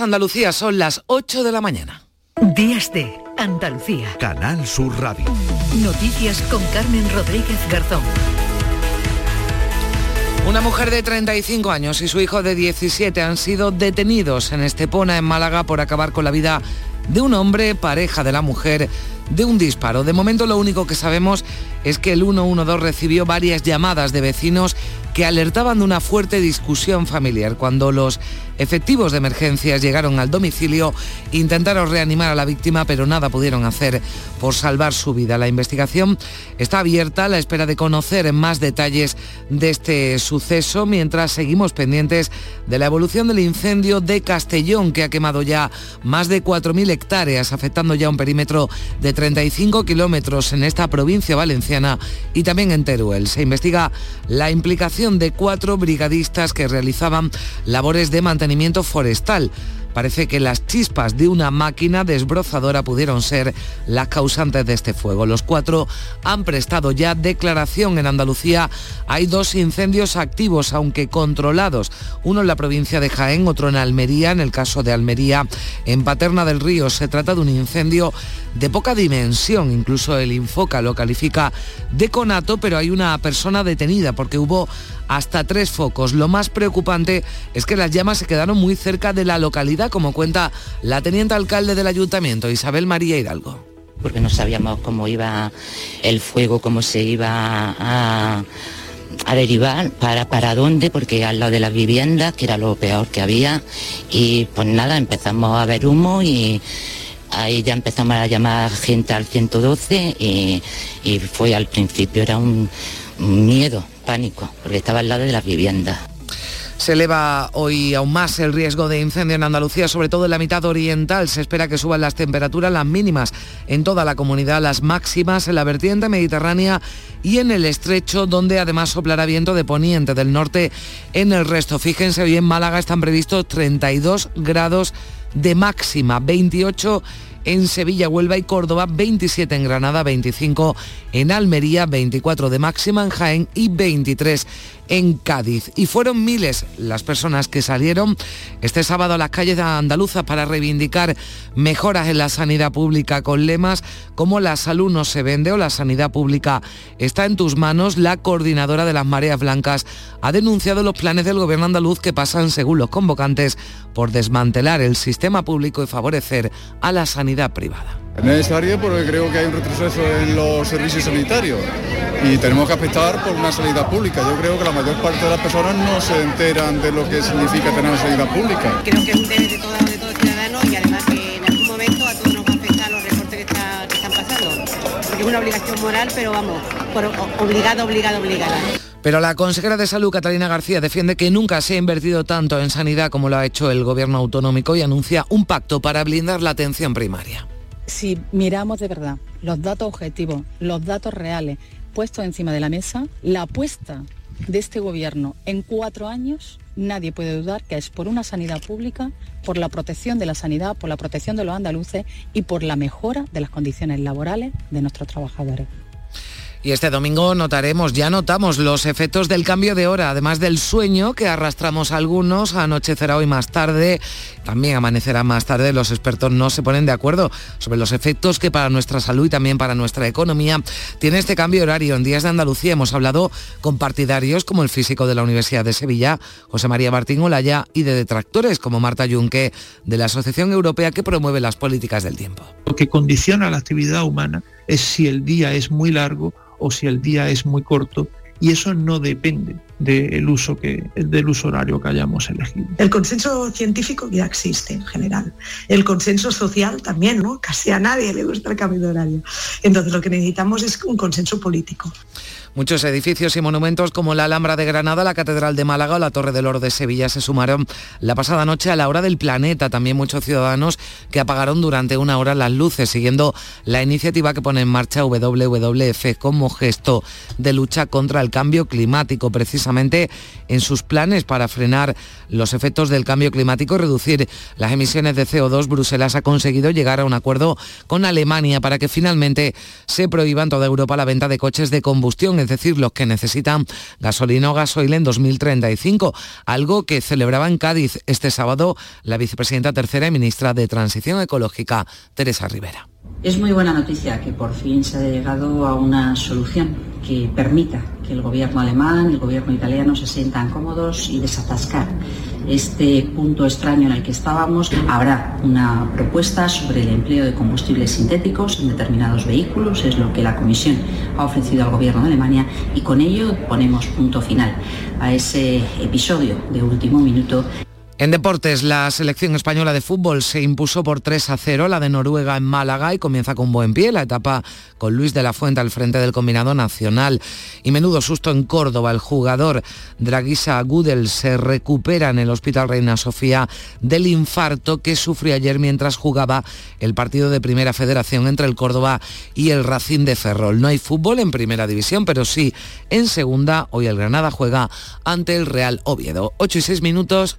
Andalucía son las 8 de la mañana. Días de Andalucía. Canal Sur Radio. Noticias con Carmen Rodríguez Garzón. Una mujer de 35 años y su hijo de 17 han sido detenidos en Estepona, en Málaga, por acabar con la vida de un hombre, pareja de la mujer, de un disparo. De momento lo único que sabemos es que el 112 recibió varias llamadas de vecinos que alertaban de una fuerte discusión familiar. Cuando los efectivos de emergencias llegaron al domicilio, intentaron reanimar a la víctima, pero nada pudieron hacer por salvar su vida. La investigación está abierta a la espera de conocer más detalles de este suceso, mientras seguimos pendientes de la evolución del incendio de Castellón, que ha quemado ya más de 4.000 hectáreas, afectando ya un perímetro de 35 kilómetros en esta provincia valenciana y también en Teruel. Se investiga la implicación de cuatro brigadistas que realizaban labores de mantenimiento forestal. Parece que las chispas de una máquina desbrozadora pudieron ser las causantes de este fuego. Los cuatro han prestado ya declaración en Andalucía. Hay dos incendios activos, aunque controlados. Uno en la provincia de Jaén, otro en Almería. En el caso de Almería, en Paterna del Río, se trata de un incendio de poca dimensión. Incluso el Infoca lo califica de conato, pero hay una persona detenida porque hubo hasta tres focos. Lo más preocupante es que las llamas se quedaron muy cerca de la localidad, como cuenta la teniente alcalde del ayuntamiento, Isabel María Hidalgo. Porque no sabíamos cómo iba el fuego, cómo se iba a, derivar, para, para dónde, porque al lado de las viviendas, que era lo peor que había, y pues nada, empezamos a ver humo y ahí ya empezamos a llamar gente al 112 y, y fue al principio, era un miedo, pánico, porque estaba al lado de las viviendas. Se eleva hoy aún más el riesgo de incendio en Andalucía, sobre todo en la mitad oriental. Se espera que suban las temperaturas, las mínimas en toda la comunidad, las máximas en la vertiente mediterránea y en el estrecho, donde además soplará viento de poniente del norte en el resto. Fíjense, hoy en Málaga están previstos 32 grados de máxima, 28 en Sevilla, Huelva y Córdoba, 27 en Granada, 25 en Almería, 24 de máxima en Jaén y 23 en Cádiz. Y fueron miles las personas que salieron este sábado a las calles de Andaluza para reivindicar mejoras en la sanidad pública con lemas como la salud no se vende o la sanidad pública está en tus manos. La coordinadora de las mareas blancas ha denunciado los planes del gobierno andaluz que pasan, según los convocantes, por desmantelar el sistema público y favorecer a la sanidad privada. Es necesario porque creo que hay un retroceso en los servicios sanitarios y tenemos que apostar por una sanidad pública. Yo creo que la mayor parte de las personas no se enteran de lo que significa tener una sanidad pública. Creo que es un deber de todos de todo ciudadanos y además que en algún momento a todos nos va a afectar los recortes que, que están pasando. Porque es una obligación moral, pero vamos, por obligada, obligada, obligada. Pero la consejera de Salud, Catalina García, defiende que nunca se ha invertido tanto en sanidad como lo ha hecho el gobierno autonómico y anuncia un pacto para blindar la atención primaria si miramos de verdad los datos objetivos, los datos reales puestos encima de la mesa, la apuesta de este gobierno en cuatro años, nadie puede dudar que es por una sanidad pública, por la protección de la sanidad, por la protección de los andaluces y por la mejora de las condiciones laborales de nuestros trabajadores. Y este domingo notaremos, ya notamos los efectos del cambio de hora, además del sueño que arrastramos algunos, anochecerá hoy más tarde, también amanecerá más tarde, los expertos no se ponen de acuerdo sobre los efectos que para nuestra salud y también para nuestra economía tiene este cambio horario. En Días de Andalucía hemos hablado con partidarios como el físico de la Universidad de Sevilla, José María Martín Olaya, y de detractores como Marta Junque, de la Asociación Europea que promueve las políticas del tiempo. Lo que condiciona la actividad humana es si el día es muy largo o si el día es muy corto y eso no depende del uso que del uso horario que hayamos elegido. El consenso científico ya existe en general. El consenso social también, ¿no? Casi a nadie le gusta el cambio de horario. Entonces lo que necesitamos es un consenso político. Muchos edificios y monumentos como la Alhambra de Granada, la Catedral de Málaga o la Torre del Oro de Sevilla se sumaron la pasada noche a la hora del planeta. También muchos ciudadanos que apagaron durante una hora las luces, siguiendo la iniciativa que pone en marcha WWF como gesto de lucha contra el cambio climático, precisamente en sus planes para frenar los efectos del cambio climático y reducir las emisiones de CO2. Bruselas ha conseguido llegar a un acuerdo con Alemania para que finalmente se prohíba en toda Europa la venta de coches de combustión es decir, los que necesitan gasolina o gasoil en 2035, algo que celebraba en Cádiz este sábado la vicepresidenta tercera y ministra de Transición Ecológica, Teresa Rivera. Es muy buena noticia que por fin se haya llegado a una solución que permita que el gobierno alemán y el gobierno italiano se sientan cómodos y desatascar este punto extraño en el que estábamos. Habrá una propuesta sobre el empleo de combustibles sintéticos en determinados vehículos, es lo que la Comisión ha ofrecido al gobierno de Alemania y con ello ponemos punto final a ese episodio de último minuto en deportes, la selección española de fútbol se impuso por 3 a 0 la de Noruega en Málaga y comienza con buen pie la etapa con Luis de la Fuente al frente del combinado nacional. Y menudo susto en Córdoba, el jugador Draguisa Gudel se recupera en el Hospital Reina Sofía del infarto que sufrió ayer mientras jugaba el partido de Primera Federación entre el Córdoba y el Racing de Ferrol. No hay fútbol en Primera División, pero sí en Segunda. Hoy el Granada juega ante el Real Oviedo. 8 y 6 minutos,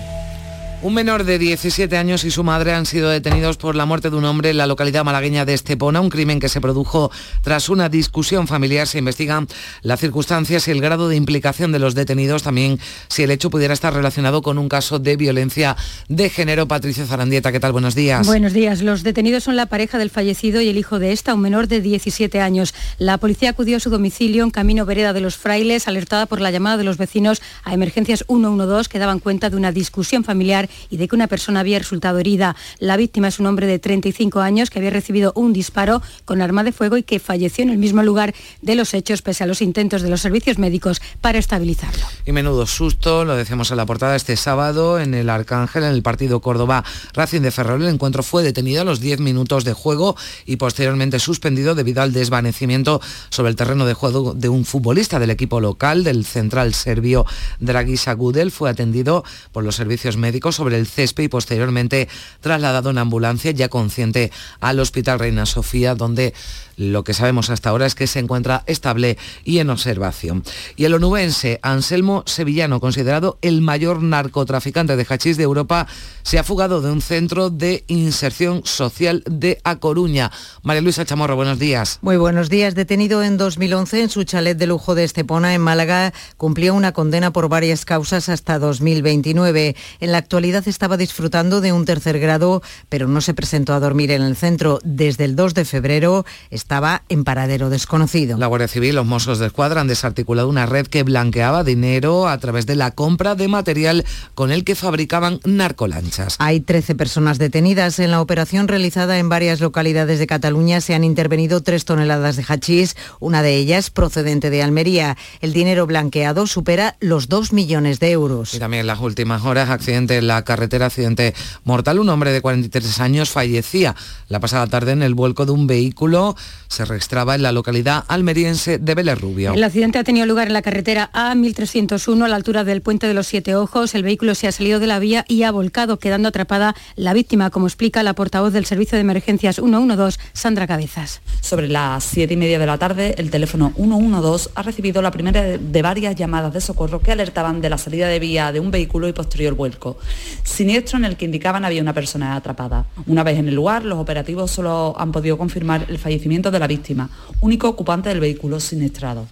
Un menor de 17 años y su madre han sido detenidos por la muerte de un hombre en la localidad malagueña de Estepona, un crimen que se produjo tras una discusión familiar. Se investigan las circunstancias y el grado de implicación de los detenidos, también si el hecho pudiera estar relacionado con un caso de violencia de género. Patricia Zarandieta, ¿qué tal? Buenos días. Buenos días. Los detenidos son la pareja del fallecido y el hijo de esta, un menor de 17 años. La policía acudió a su domicilio en camino Vereda de los Frailes, alertada por la llamada de los vecinos a emergencias 112 que daban cuenta de una discusión familiar y de que una persona había resultado herida. La víctima es un hombre de 35 años que había recibido un disparo con arma de fuego y que falleció en el mismo lugar de los hechos pese a los intentos de los servicios médicos para estabilizarlo. Y menudo susto, lo decíamos en la portada este sábado en el Arcángel, en el partido Córdoba Racing de Ferrol. El encuentro fue detenido a los 10 minutos de juego y posteriormente suspendido debido al desvanecimiento sobre el terreno de juego de un futbolista del equipo local, del central serbio Dragisa Gudel. Fue atendido por los servicios médicos sobre el césped y posteriormente trasladado en ambulancia ya consciente al Hospital Reina Sofía, donde lo que sabemos hasta ahora es que se encuentra estable y en observación. Y el onubense Anselmo Sevillano, considerado el mayor narcotraficante de hachís de Europa, se ha fugado de un centro de inserción social de A Coruña. María Luisa Chamorro, buenos días. Muy buenos días. Detenido en 2011 en su chalet de lujo de Estepona, en Málaga, cumplió una condena por varias causas hasta 2029. En la actualidad estaba disfrutando de un tercer grado, pero no se presentó a dormir en el centro. Desde el 2 de febrero estaba en paradero desconocido. La Guardia Civil y los Mossos de Escuadra han desarticulado una red que blanqueaba dinero a través de la compra de material con el que fabricaban narcolanchas. Hay 13 personas detenidas. En la operación realizada en varias localidades de Cataluña se han intervenido tres toneladas de hachís, una de ellas procedente de Almería. El dinero blanqueado supera los 2 millones de euros. Y también en las últimas horas, accidente en la carretera, accidente mortal. Un hombre de 43 años fallecía la pasada tarde en el vuelco de un vehículo se registraba en la localidad almeriense de Vélez Rubio. El accidente ha tenido lugar en la carretera A1301 a la altura del puente de los Siete Ojos. El vehículo se ha salido de la vía y ha volcado, quedando atrapada la víctima, como explica la portavoz del Servicio de Emergencias 112, Sandra Cabezas. Sobre las siete y media de la tarde, el teléfono 112 ha recibido la primera de varias llamadas de socorro que alertaban de la salida de vía de un vehículo y posterior vuelco. Siniestro en el que indicaban había una persona atrapada. Una vez en el lugar, los operativos solo han podido confirmar el fallecimiento de la víctima, único ocupante del vehículo siniestrado.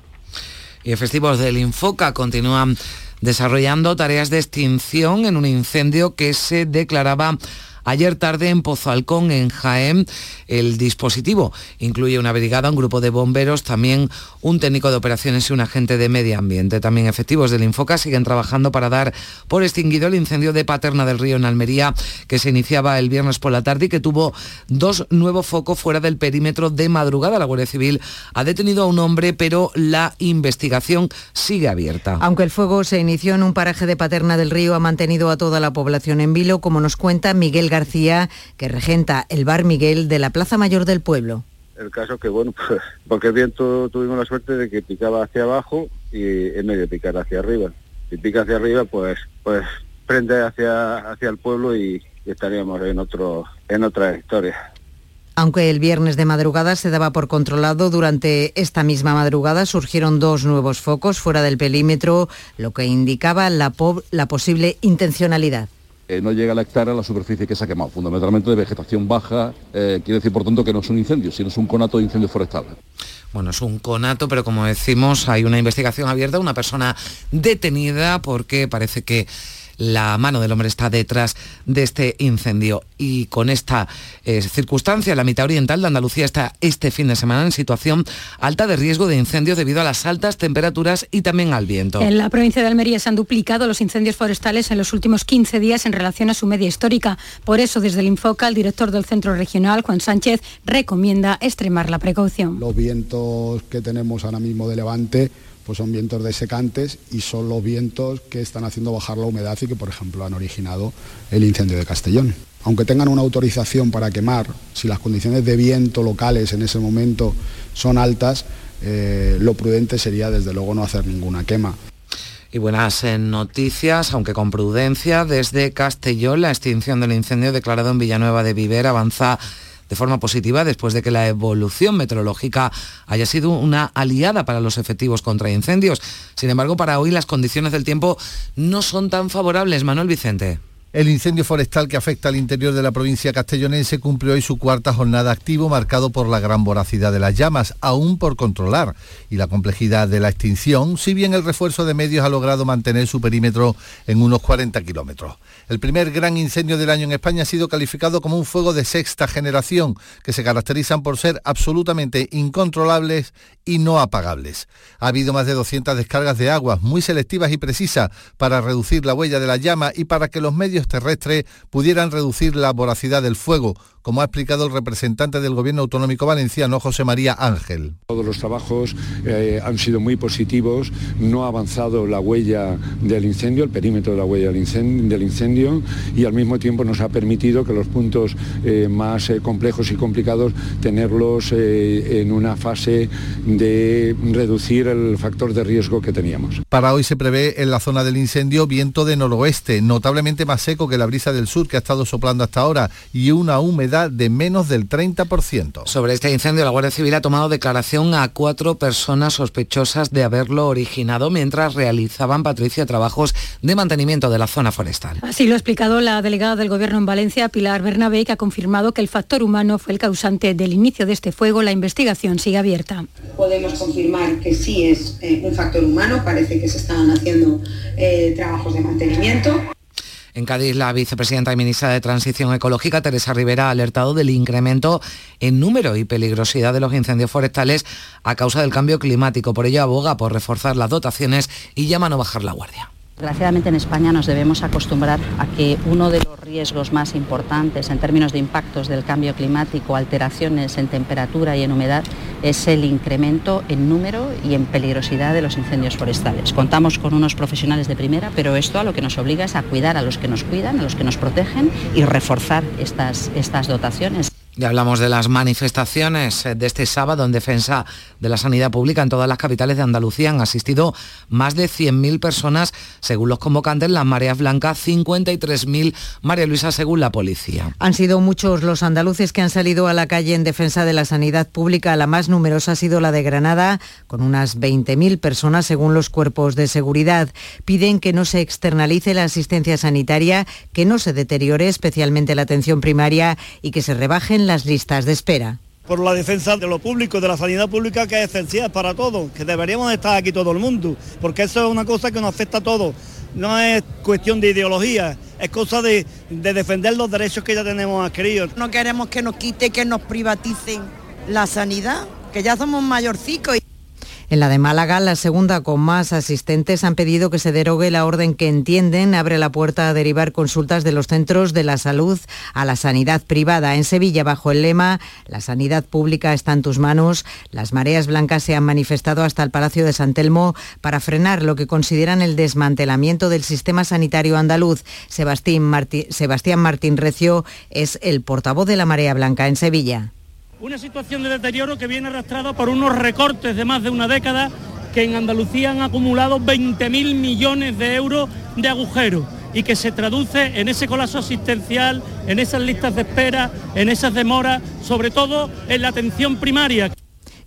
Y efectivos del Infoca continúan desarrollando tareas de extinción en un incendio que se declaraba Ayer tarde en Pozo Alcón, en Jaén, el dispositivo incluye una brigada, un grupo de bomberos, también un técnico de operaciones y un agente de medio ambiente. También efectivos del Infoca siguen trabajando para dar por extinguido el incendio de Paterna del Río en Almería, que se iniciaba el viernes por la tarde y que tuvo dos nuevos focos fuera del perímetro de madrugada. La Guardia Civil ha detenido a un hombre, pero la investigación sigue abierta. Aunque el fuego se inició en un paraje de Paterna del Río, ha mantenido a toda la población en vilo, como nos cuenta Miguel García García, que regenta el Bar Miguel de la Plaza Mayor del Pueblo. El caso que, bueno, pues, porque viento tuvimos la suerte de que picaba hacia abajo y en medio de picar hacia arriba. Si pica hacia arriba, pues, pues prende hacia, hacia el pueblo y, y estaríamos en otro, en otra historia. Aunque el viernes de madrugada se daba por controlado, durante esta misma madrugada surgieron dos nuevos focos fuera del perímetro, lo que indicaba la, la posible intencionalidad. Eh, no llega a la hectárea la superficie que se ha quemado, fundamentalmente de vegetación baja, eh, quiere decir por tanto que no es un incendio, sino es un conato de incendio forestal. Bueno, es un conato, pero como decimos, hay una investigación abierta, una persona detenida porque parece que la mano del hombre está detrás de este incendio. Y con esta eh, circunstancia, la mitad oriental de Andalucía está este fin de semana en situación alta de riesgo de incendio debido a las altas temperaturas y también al viento. En la provincia de Almería se han duplicado los incendios forestales en los últimos 15 días en relación a su media histórica. Por eso, desde el Infoca, el director del Centro Regional, Juan Sánchez, recomienda extremar la precaución. Los vientos que tenemos ahora mismo de levante pues son vientos desecantes y son los vientos que están haciendo bajar la humedad y que, por ejemplo, han originado el incendio de Castellón. Aunque tengan una autorización para quemar, si las condiciones de viento locales en ese momento son altas, eh, lo prudente sería desde luego no hacer ninguna quema. Y buenas eh, noticias, aunque con prudencia, desde Castellón la extinción del incendio declarado en Villanueva de Viver avanza de forma positiva después de que la evolución meteorológica haya sido una aliada para los efectivos contra incendios. Sin embargo, para hoy las condiciones del tiempo no son tan favorables. Manuel Vicente. El incendio forestal que afecta al interior de la provincia castellonense cumple hoy su cuarta jornada activo marcado por la gran voracidad de las llamas, aún por controlar, y la complejidad de la extinción, si bien el refuerzo de medios ha logrado mantener su perímetro en unos 40 kilómetros. El primer gran incendio del año en España ha sido calificado como un fuego de sexta generación, que se caracterizan por ser absolutamente incontrolables y no apagables. Ha habido más de 200 descargas de aguas muy selectivas y precisas para reducir la huella de la llama y para que los medios terrestres pudieran reducir la voracidad del fuego, como ha explicado el representante del Gobierno Autonómico Valenciano, José María Ángel. Todos los trabajos eh, han sido muy positivos, no ha avanzado la huella del incendio, el perímetro de la huella del incendio, y al mismo tiempo nos ha permitido que los puntos eh, más eh, complejos y complicados tenerlos en una fase de reducir el factor de riesgo que teníamos. Para hoy se prevé en la zona del incendio viento de noroeste, notablemente más seco que la brisa del sur que ha estado soplando hasta ahora y una humedad de menos del 30%. Sobre este incendio, la Guardia Civil ha tomado declaración a cuatro personas sospechosas de haberlo originado mientras realizaban, Patricia, trabajos de mantenimiento de la zona forestal. Así lo ha explicado la delegada del Gobierno en Valencia, Pilar Bernabé, que ha confirmado que el factor humano fue el causante del inicio de este fuego. La investigación sigue abierta podemos confirmar que sí es eh, un factor humano, parece que se están haciendo eh, trabajos de mantenimiento. En Cádiz, la vicepresidenta y ministra de Transición Ecológica, Teresa Rivera, ha alertado del incremento en número y peligrosidad de los incendios forestales a causa del cambio climático. Por ello, aboga por reforzar las dotaciones y llama a no bajar la guardia. Desgraciadamente en España nos debemos acostumbrar a que uno de los riesgos más importantes en términos de impactos del cambio climático, alteraciones en temperatura y en humedad, es el incremento en número y en peligrosidad de los incendios forestales. Contamos con unos profesionales de primera, pero esto a lo que nos obliga es a cuidar a los que nos cuidan, a los que nos protegen y reforzar estas, estas dotaciones. Ya hablamos de las manifestaciones de este sábado en defensa de la sanidad pública en todas las capitales de Andalucía. Han asistido más de 100.000 personas, según los convocantes, las mareas blancas, 53.000, María Luisa, según la policía. Han sido muchos los andaluces que han salido a la calle en defensa de la sanidad pública. La más numerosa ha sido la de Granada, con unas 20.000 personas, según los cuerpos de seguridad. Piden que no se externalice la asistencia sanitaria, que no se deteriore especialmente la atención primaria y que se rebajen las listas de espera por la defensa de lo público, de la sanidad pública que es esencial para todos, que deberíamos estar aquí todo el mundo, porque eso es una cosa que nos afecta a todos. No es cuestión de ideología, es cosa de, de defender los derechos que ya tenemos adquiridos. No queremos que nos quite, que nos privaticen la sanidad, que ya somos mayorcicos. En la de Málaga, la segunda con más asistentes, han pedido que se derogue la orden que entienden abre la puerta a derivar consultas de los centros de la salud a la sanidad privada. En Sevilla, bajo el lema La sanidad pública está en tus manos, las mareas blancas se han manifestado hasta el Palacio de San Telmo para frenar lo que consideran el desmantelamiento del sistema sanitario andaluz. Sebastián Martín, Sebastián Martín Recio es el portavoz de la Marea Blanca en Sevilla Una situación de deterioro que viene arrastrada por unos recortes de más de una década que en Andalucía han acumulado 20.000 millones de euros de agujeros y que se traduce en ese colapso asistencial, en esas listas de espera, en esas demoras, sobre todo en la atención primaria.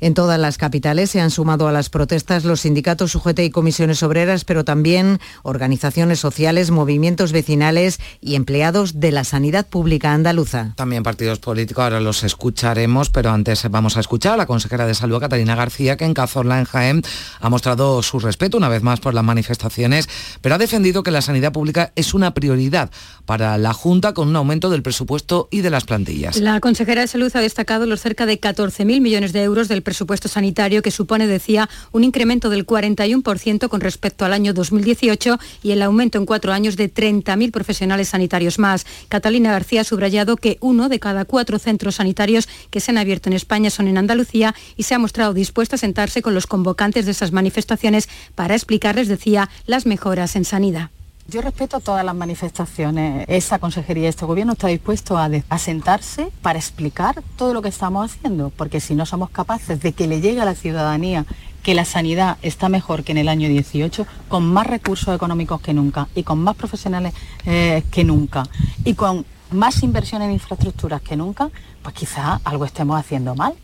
En todas las capitales se han sumado a las protestas los sindicatos UGT y comisiones obreras, pero también organizaciones sociales, movimientos vecinales y empleados de la sanidad pública andaluza. También partidos políticos, ahora los escucharemos, pero antes vamos a escuchar a la consejera de Salud, Catalina García, que en Cazorla, en Jaén, ha mostrado su respeto una vez más por las manifestaciones, pero ha defendido que la sanidad pública es una prioridad para la Junta con un aumento del presupuesto y de las plantillas. La consejera de Salud ha destacado los cerca de 14.000 millones de euros del presupuesto presupuesto sanitario que supone, decía, un incremento del 41% con respecto al año 2018 y el aumento en cuatro años de 30.000 profesionales sanitarios más. Catalina García ha subrayado que uno de cada cuatro centros sanitarios que se han abierto en España son en Andalucía y se ha mostrado dispuesta a sentarse con los convocantes de esas manifestaciones para explicarles, decía, las mejoras en sanidad. Yo respeto todas las manifestaciones. Esa consejería, este gobierno está dispuesto a, sentarse para explicar todo lo que estamos haciendo, porque si no somos capaces de que le llegue a la ciudadanía que la sanidad está mejor que en el año 18, con más recursos económicos que nunca y con más profesionales eh, que nunca y con más inversión en infraestructuras que nunca, pues quizá algo estemos haciendo mal.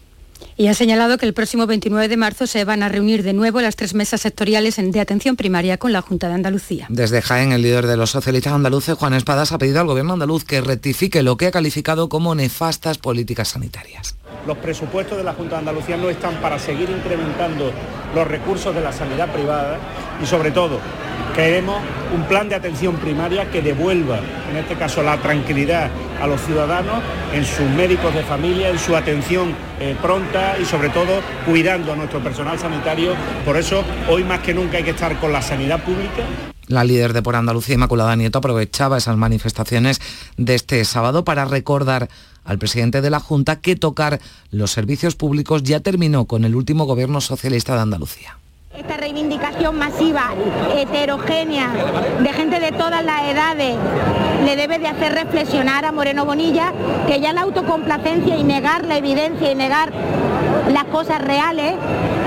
Y ha señalado que el próximo 29 de marzo se van a reunir de nuevo las tres mesas sectoriales de atención primaria con la Junta de Andalucía. Desde Jaén, el líder de los socialistas andaluces, Juan Espadas, ha pedido al gobierno andaluz que rectifique lo que ha calificado como nefastas políticas sanitarias. Los presupuestos de la Junta de Andalucía no están para seguir incrementando los recursos de la sanidad privada y sobre todo queremos un plan de atención primaria que devuelva, en este caso, la tranquilidad a los ciudadanos en sus médicos de familia, en su atención eh, pronta y sobre todo cuidando a nuestro personal sanitario. Por eso, hoy más que nunca hay que estar con la sanidad pública. La líder de Por Andalucía, Inmaculada Nieto, aprovechaba esas manifestaciones de este sábado para recordar al presidente de la Junta que tocar los servicios públicos ya terminó con el último gobierno socialista de Andalucía esta reivindicación masiva, heterogénea, de gente de todas las edades, le debe de hacer reflexionar a Moreno Bonilla que ya la autocomplacencia y negar la evidencia y negar las cosas reales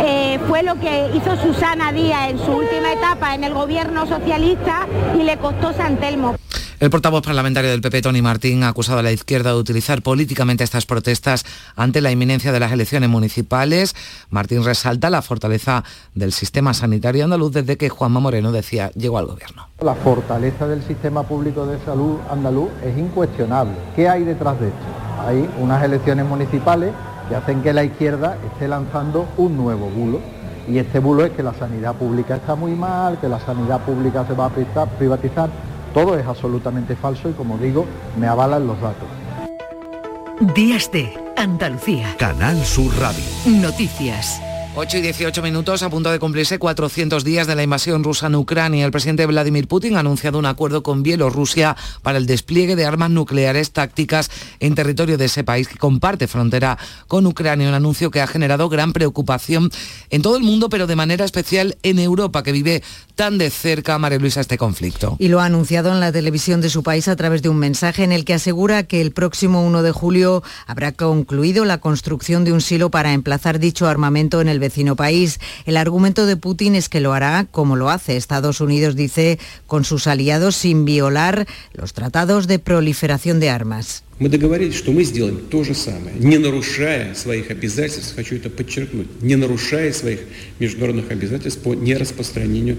eh, fue lo que hizo Susana Díaz en su última etapa en el gobierno socialista y le costó San Telmo. El portavoz parlamentario del PP, Tony Martín, ha acusado a la izquierda de utilizar políticamente estas protestas ante la inminencia de las elecciones municipales. Martín resalta la fortaleza del sistema sanitario andaluz desde que Juanma Moreno decía llegó al gobierno. La fortaleza del sistema público de salud andaluz es incuestionable. ¿Qué hay detrás de esto? Hay unas elecciones municipales que hacen que la izquierda esté lanzando un nuevo bulo. Y este bulo es que la sanidad pública está muy mal, que la sanidad pública se va a privatizar. Todo es absolutamente falso y como digo, me avalan los datos. Días de Andalucía. Canal Sur Radio. Noticias. 8 y 18 minutos a punto de cumplirse 400 días de la invasión rusa en Ucrania. El presidente Vladimir Putin ha anunciado un acuerdo con Bielorrusia para el despliegue de armas nucleares tácticas en territorio de ese país que comparte frontera con Ucrania. Un anuncio que ha generado gran preocupación en todo el mundo, pero de manera especial en Europa, que vive tan de cerca, María Luisa, este conflicto. Y lo ha anunciado en la televisión de su país a través de un mensaje en el que asegura que el próximo 1 de julio habrá concluido la construcción de un silo para emplazar dicho armamento en el vecino país. El argumento de Putin es que lo hará como lo hace Estados Unidos, dice, con sus aliados sin violar los tratados de proliferación de armas. Мы договорились, что мы сделаем то же самое, не нарушая своих обязательств, хочу это подчеркнуть, не нарушая своих международных обязательств по нераспространению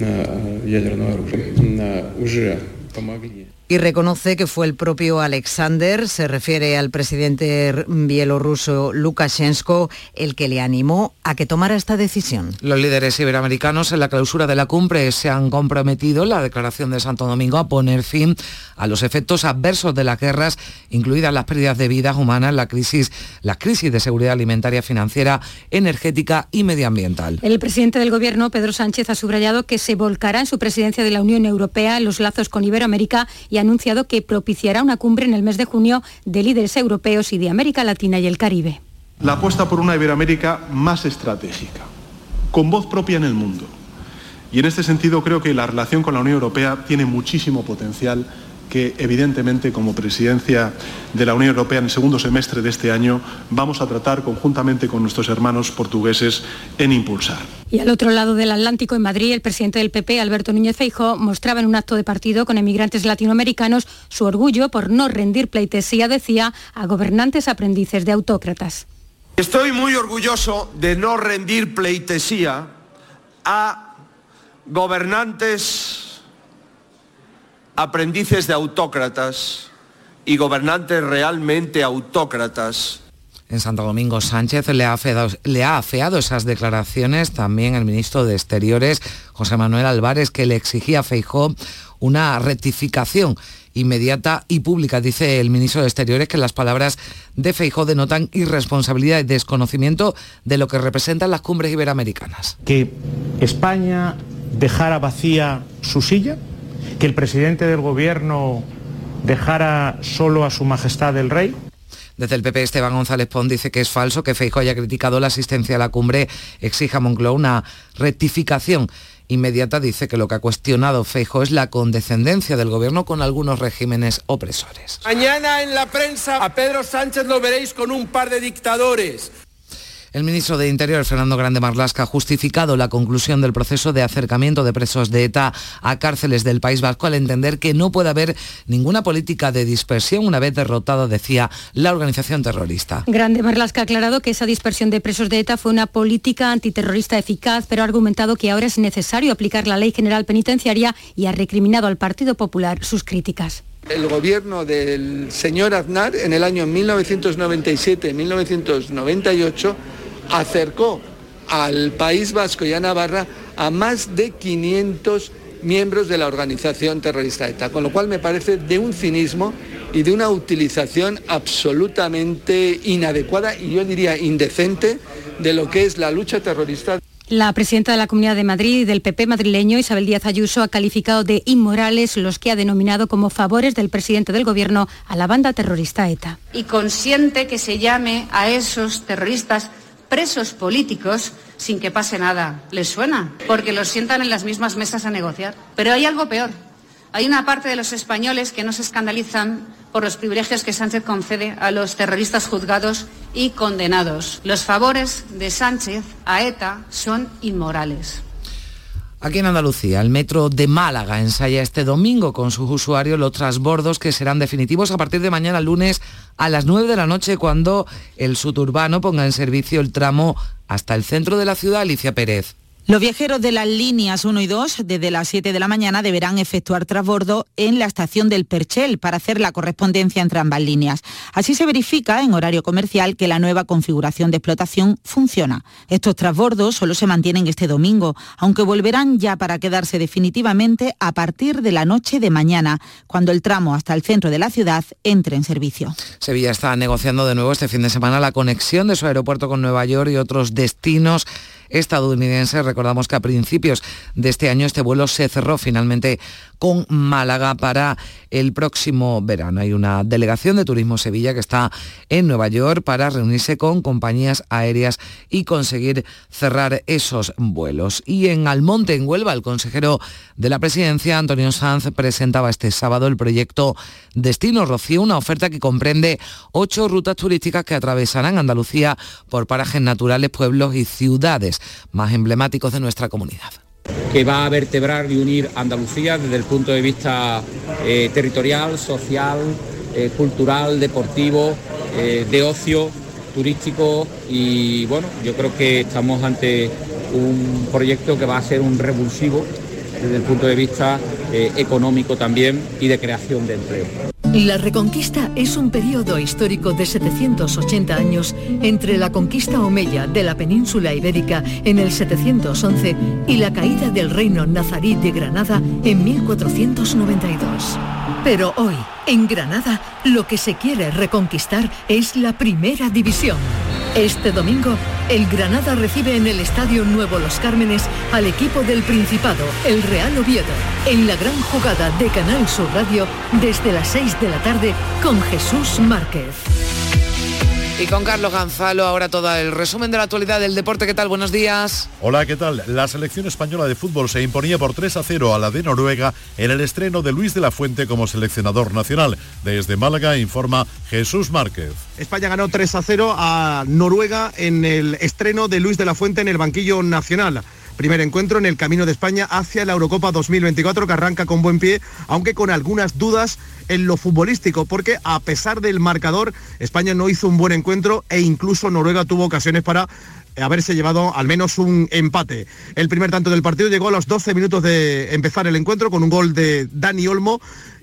э, ядерного оружия. Э, уже помогли. Y reconoce que fue el propio Alexander, se refiere al presidente bielorruso Lukashenko, el que le animó a que tomara esta decisión. Los líderes iberoamericanos en la clausura de la cumbre se han comprometido en la declaración de Santo Domingo a poner fin a los efectos adversos de las guerras, incluidas las pérdidas de vidas humanas, la crisis, la crisis de seguridad alimentaria, financiera, energética y medioambiental. El presidente del gobierno, Pedro Sánchez, ha subrayado que se volcará en su presidencia de la Unión Europea en los lazos con Iberoamérica y ha anunciado que propiciará una cumbre en el mes de junio de líderes europeos y de América Latina y el Caribe. La apuesta por una Iberoamérica más estratégica, con voz propia en el mundo. Y en este sentido creo que la relación con la Unión Europea tiene muchísimo potencial que evidentemente como presidencia de la Unión Europea en el segundo semestre de este año vamos a tratar conjuntamente con nuestros hermanos portugueses en impulsar. Y al otro lado del Atlántico, en Madrid, el presidente del PP, Alberto Núñez Feijóo, mostraba en un acto de partido con emigrantes latinoamericanos su orgullo por no rendir pleitesía, decía, a gobernantes aprendices de autócratas. Estoy muy orgulloso de no rendir pleitesía a gobernantes aprendices de autócratas y gobernantes realmente autócratas. En Santo Domingo Sánchez le ha, afeado, le ha afeado esas declaraciones también el ministro de Exteriores, José Manuel Álvarez, que le exigía a Feijó una rectificación inmediata y pública. Dice el ministro de Exteriores que las palabras de Feijó denotan irresponsabilidad y desconocimiento de lo que representan las cumbres iberoamericanas. Que España dejara vacía su silla, que el presidente del gobierno dejara solo a su majestad el rey. Desde el PP, Esteban González Pons dice que es falso que Feijóo haya criticado la asistencia a la cumbre, exija a Moncloa una rectificación inmediata. Dice que lo que ha cuestionado Feijóo es la condescendencia del gobierno con algunos regímenes opresores. Mañana en la prensa a Pedro Sánchez lo veréis con un par de dictadores. El ministro de Interior, Fernando Grande Marlasca, ha justificado la conclusión del proceso de acercamiento de presos de ETA a cárceles del País Vasco al entender que no puede haber ninguna política de dispersión una vez derrotada, decía, la organización terrorista. Grande Marlasca ha aclarado que esa dispersión de presos de ETA fue una política antiterrorista eficaz, pero ha argumentado que ahora es necesario aplicar la Ley General Penitenciaria y ha recriminado al Partido Popular sus críticas. El gobierno del señor Aznar en el año 1997-1998 acercó al País Vasco y a Navarra a más de 500 miembros de la organización terrorista ETA, con lo cual me parece de un cinismo y de una utilización absolutamente inadecuada y yo diría indecente de lo que es la lucha terrorista. La presidenta de la Comunidad de Madrid y del PP madrileño, Isabel Díaz Ayuso, ha calificado de inmorales los que ha denominado como favores del presidente del Gobierno a la banda terrorista ETA. Y consiente que se llame a esos terroristas presos políticos sin que pase nada. ¿Les suena? Porque los sientan en las mismas mesas a negociar. Pero hay algo peor. Hay una parte de los españoles que no se escandalizan por los privilegios que Sánchez concede a los terroristas juzgados y condenados. Los favores de Sánchez a ETA son inmorales. Aquí en Andalucía, el metro de Málaga ensaya este domingo con sus usuarios los transbordos que serán definitivos a partir de mañana lunes a las 9 de la noche cuando el suburbano ponga en servicio el tramo hasta el centro de la ciudad, Alicia Pérez. Los viajeros de las líneas 1 y 2 desde las 7 de la mañana deberán efectuar transbordo en la estación del Perchel para hacer la correspondencia entre ambas líneas. Así se verifica en horario comercial que la nueva configuración de explotación funciona. Estos transbordos solo se mantienen este domingo, aunque volverán ya para quedarse definitivamente a partir de la noche de mañana, cuando el tramo hasta el centro de la ciudad entre en servicio. Sevilla está negociando de nuevo este fin de semana la conexión de su aeropuerto con Nueva York y otros destinos estadounidense. Recordamos que a principios de este año este vuelo se cerró finalmente con Málaga para el próximo verano. Hay una delegación de Turismo Sevilla que está en Nueva York para reunirse con compañías aéreas y conseguir cerrar esos vuelos. Y en Almonte, en Huelva, el consejero de la presidencia, Antonio Sanz, presentaba este sábado el proyecto Destino Rocío, una oferta que comprende ocho rutas turísticas que atravesarán Andalucía por parajes naturales, pueblos y ciudades más emblemáticos de nuestra comunidad que va a vertebrar y unir Andalucía desde el punto de vista eh, territorial, social, eh, cultural, deportivo, eh, de ocio, turístico y bueno, yo creo que estamos ante un proyecto que va a ser un revulsivo desde el punto de vista económico también y de creación de empleo. La Reconquista es un periodo histórico de 780 años entre la conquista omeya de la península ibérica en el 711 y la caída del reino nazarí de Granada en 1492. Pero hoy, en Granada, lo que se quiere reconquistar es la primera división. Este domingo, el Granada recibe en el Estadio Nuevo Los Cármenes al equipo del Principado, el Real Oviedo, en la gran jugada de Canal Sur Radio desde las 6 de la tarde con Jesús Márquez. Y con Carlos Gonzalo, ahora todo el resumen de la actualidad del deporte. ¿Qué tal? Buenos días. Hola, ¿qué tal? La selección española de fútbol se imponía por 3 a 0 a la de Noruega en el estreno de Luis de la Fuente como seleccionador nacional. Desde Málaga informa Jesús Márquez. España ganó 3 a 0 a Noruega en el estreno de Luis de la Fuente en el banquillo nacional. Primer encuentro en el camino de España hacia la Eurocopa 2024 que arranca con buen pie, aunque con algunas dudas en lo futbolístico, porque a pesar del marcador, España no hizo un buen encuentro e incluso Noruega tuvo ocasiones para haberse llevado al menos un empate. El primer tanto del partido llegó a los 12 minutos de empezar el encuentro con un gol de Dani Olmo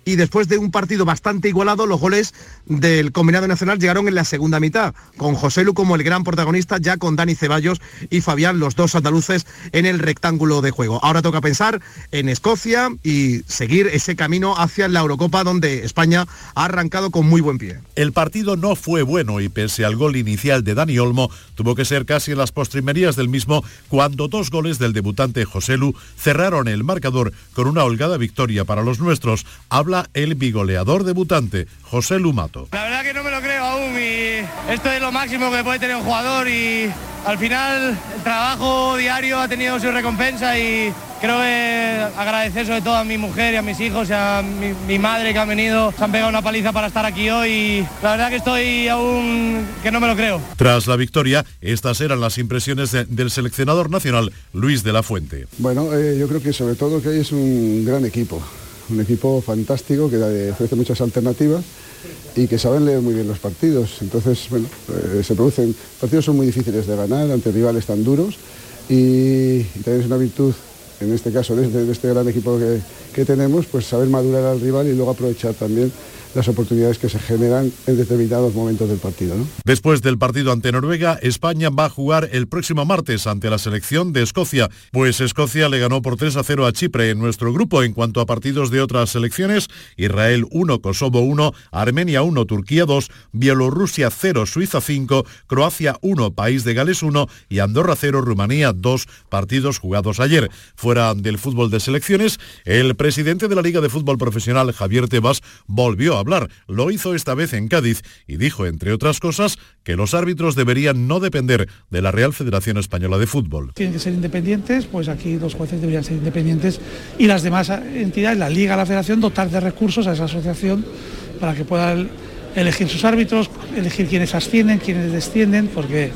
y después de un partido bastante igualado, los goles del combinado nacional llegaron en la segunda mitad, con José Lu como el gran protagonista, ya con Dani Ceballos y Fabián, los dos andaluces, en el rectángulo de juego. Ahora toca pensar en Escocia y seguir ese camino hacia la Eurocopa, donde España ha arrancado con muy buen pie. El partido no fue bueno y pese al gol inicial de Dani Olmo, tuvo que ser casi en las postrimerías del mismo cuando dos goles del debutante José Lu cerraron el marcador con una holgada victoria para los nuestros. Habla el bigoleador debutante, José Lumato. La verdad que no me lo creo aún y esto es lo máximo que puede tener un jugador y al final el trabajo diario ha tenido su recompensa y creo que agradecer sobre todo a mi mujer y a mis hijos y a mi, mi, madre que han venido, se han pegado una paliza para estar aquí hoy y la verdad que estoy aún que no me lo creo. Tras la victoria, estas eran las impresiones de, del seleccionador nacional Luis de la Fuente. Bueno, eh, yo creo que sobre todo que hoy es un gran equipo un equipo fantástico que ofrece muchas alternativas y que saben leer muy bien los partidos. Entonces, bueno, eh, se producen, partidos son muy difíciles de ganar ante rivales tan duros y, y también es una virtud, en este caso, de de este gran equipo que, que tenemos, pues saber madurar al rival y luego aprovechar también las oportunidades que se generan en determinados momentos del partido. ¿no? Después del partido ante Noruega, España va a jugar el próximo martes ante la selección de Escocia, pues Escocia le ganó por 3 a 0 a Chipre en nuestro grupo. En cuanto a partidos de otras selecciones, Israel 1, Kosovo 1, Armenia 1, Turquía 2, Bielorrusia 0, Suiza 5, Croacia 1, País de Gales 1 y Andorra 0, Rumanía 2, partidos jugados ayer. Fuera del fútbol de selecciones, el presidente de la Liga de Fútbol Profesional, Javier Tebas, volvió hablar. Lo hizo esta vez en Cádiz y dijo, entre otras cosas, que los árbitros deberían no depender de la Real Federación Española de Fútbol. Tienen que ser independientes, pues aquí los jueces deberían ser independientes y las demás entidades, la Liga, la Federación, dotar de recursos a esa asociación para que puedan elegir sus árbitros, elegir quienes ascienden, quienes descienden, porque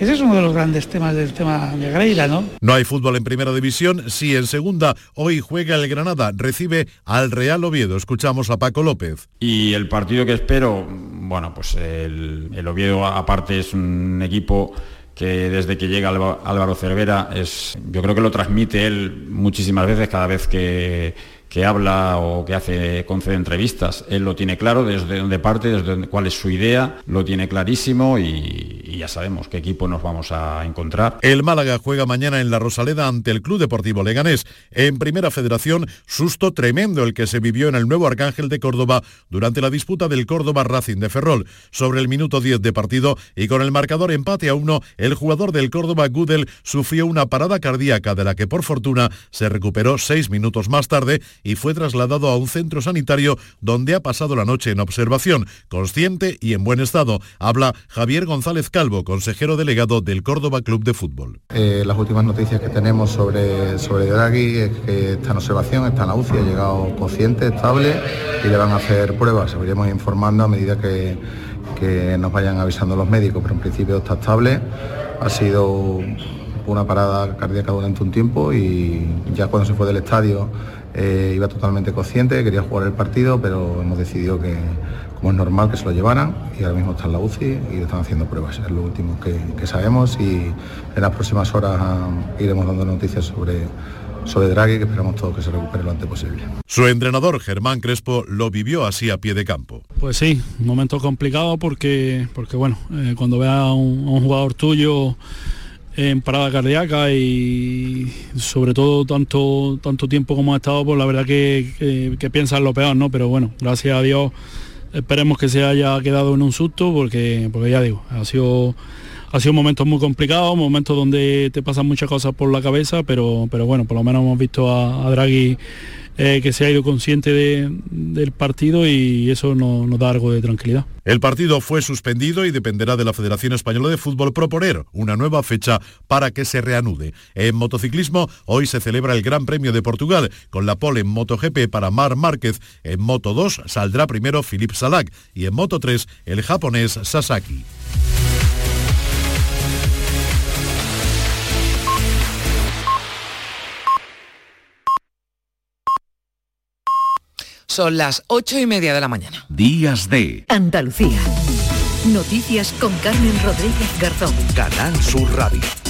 ese es uno de los grandes temas del tema de Greira, ¿no? No hay fútbol en primera división, sí en segunda. Hoy juega el Granada, recibe al Real Oviedo. Escuchamos a Paco López. Y el partido que espero, bueno, pues el, el Oviedo aparte es un equipo que desde que llega Álvaro Cervera es, yo creo que lo transmite él muchísimas veces cada vez que que habla o que hace, concede entrevistas. Él lo tiene claro desde dónde parte, desde cuál es su idea, lo tiene clarísimo y, y, ya sabemos qué equipo nos vamos a encontrar. El Málaga juega mañana en la Rosaleda ante el Club Deportivo Leganés. En Primera Federación, susto tremendo el que se vivió en el nuevo Arcángel de Córdoba durante la disputa del Córdoba Racing de Ferrol. Sobre el minuto 10 de partido y con el marcador empate a uno, el jugador del Córdoba Gudel sufrió una parada cardíaca de la que por fortuna se recuperó seis minutos más tarde y fue trasladado a un centro sanitario donde ha pasado la noche en observación, consciente y en buen estado. Habla Javier González Calvo, consejero delegado del Córdoba Club de Fútbol. Eh, las últimas noticias que tenemos sobre, sobre Draghi es que está en observación, está en la ha llegado consciente, estable y le van a hacer pruebas. Seguiremos informando a medida que, que nos vayan avisando los médicos, pero en principio está estable. Ha sido una parada cardíaca durante un tiempo y ya cuando se fue del estadio eh, iba totalmente consciente, quería jugar el partido, pero hemos decidido que, como es normal, que se lo llevaran y ahora mismo está en la UCI y le están haciendo pruebas. Es lo último que, que sabemos y en las próximas horas um, iremos dando noticias sobre, sobre Draghi, que esperamos todos que se recupere lo antes posible. Su entrenador, Germán Crespo, lo vivió así a pie de campo. Pues sí, un momento complicado porque, porque bueno, eh, cuando vea a un, a un jugador tuyo en parada cardíaca y sobre todo tanto tanto tiempo como ha estado pues la verdad que, que, que piensas lo peor no pero bueno gracias a Dios esperemos que se haya quedado en un susto porque porque ya digo ha sido ha sido momentos muy complicados momentos donde te pasan muchas cosas por la cabeza pero pero bueno por lo menos hemos visto a, a Draghi eh, que se ha ido consciente de, del partido y eso no, nos da algo de tranquilidad. El partido fue suspendido y dependerá de la Federación Española de Fútbol proponer una nueva fecha para que se reanude. En motociclismo, hoy se celebra el Gran Premio de Portugal, con la pole en MotoGP para Mar Márquez. En Moto 2 saldrá primero Philip Salak y en Moto 3 el japonés Sasaki. Son las ocho y media de la mañana. Días de Andalucía. Noticias con Carmen Rodríguez Garzón. Canal Sur Radio.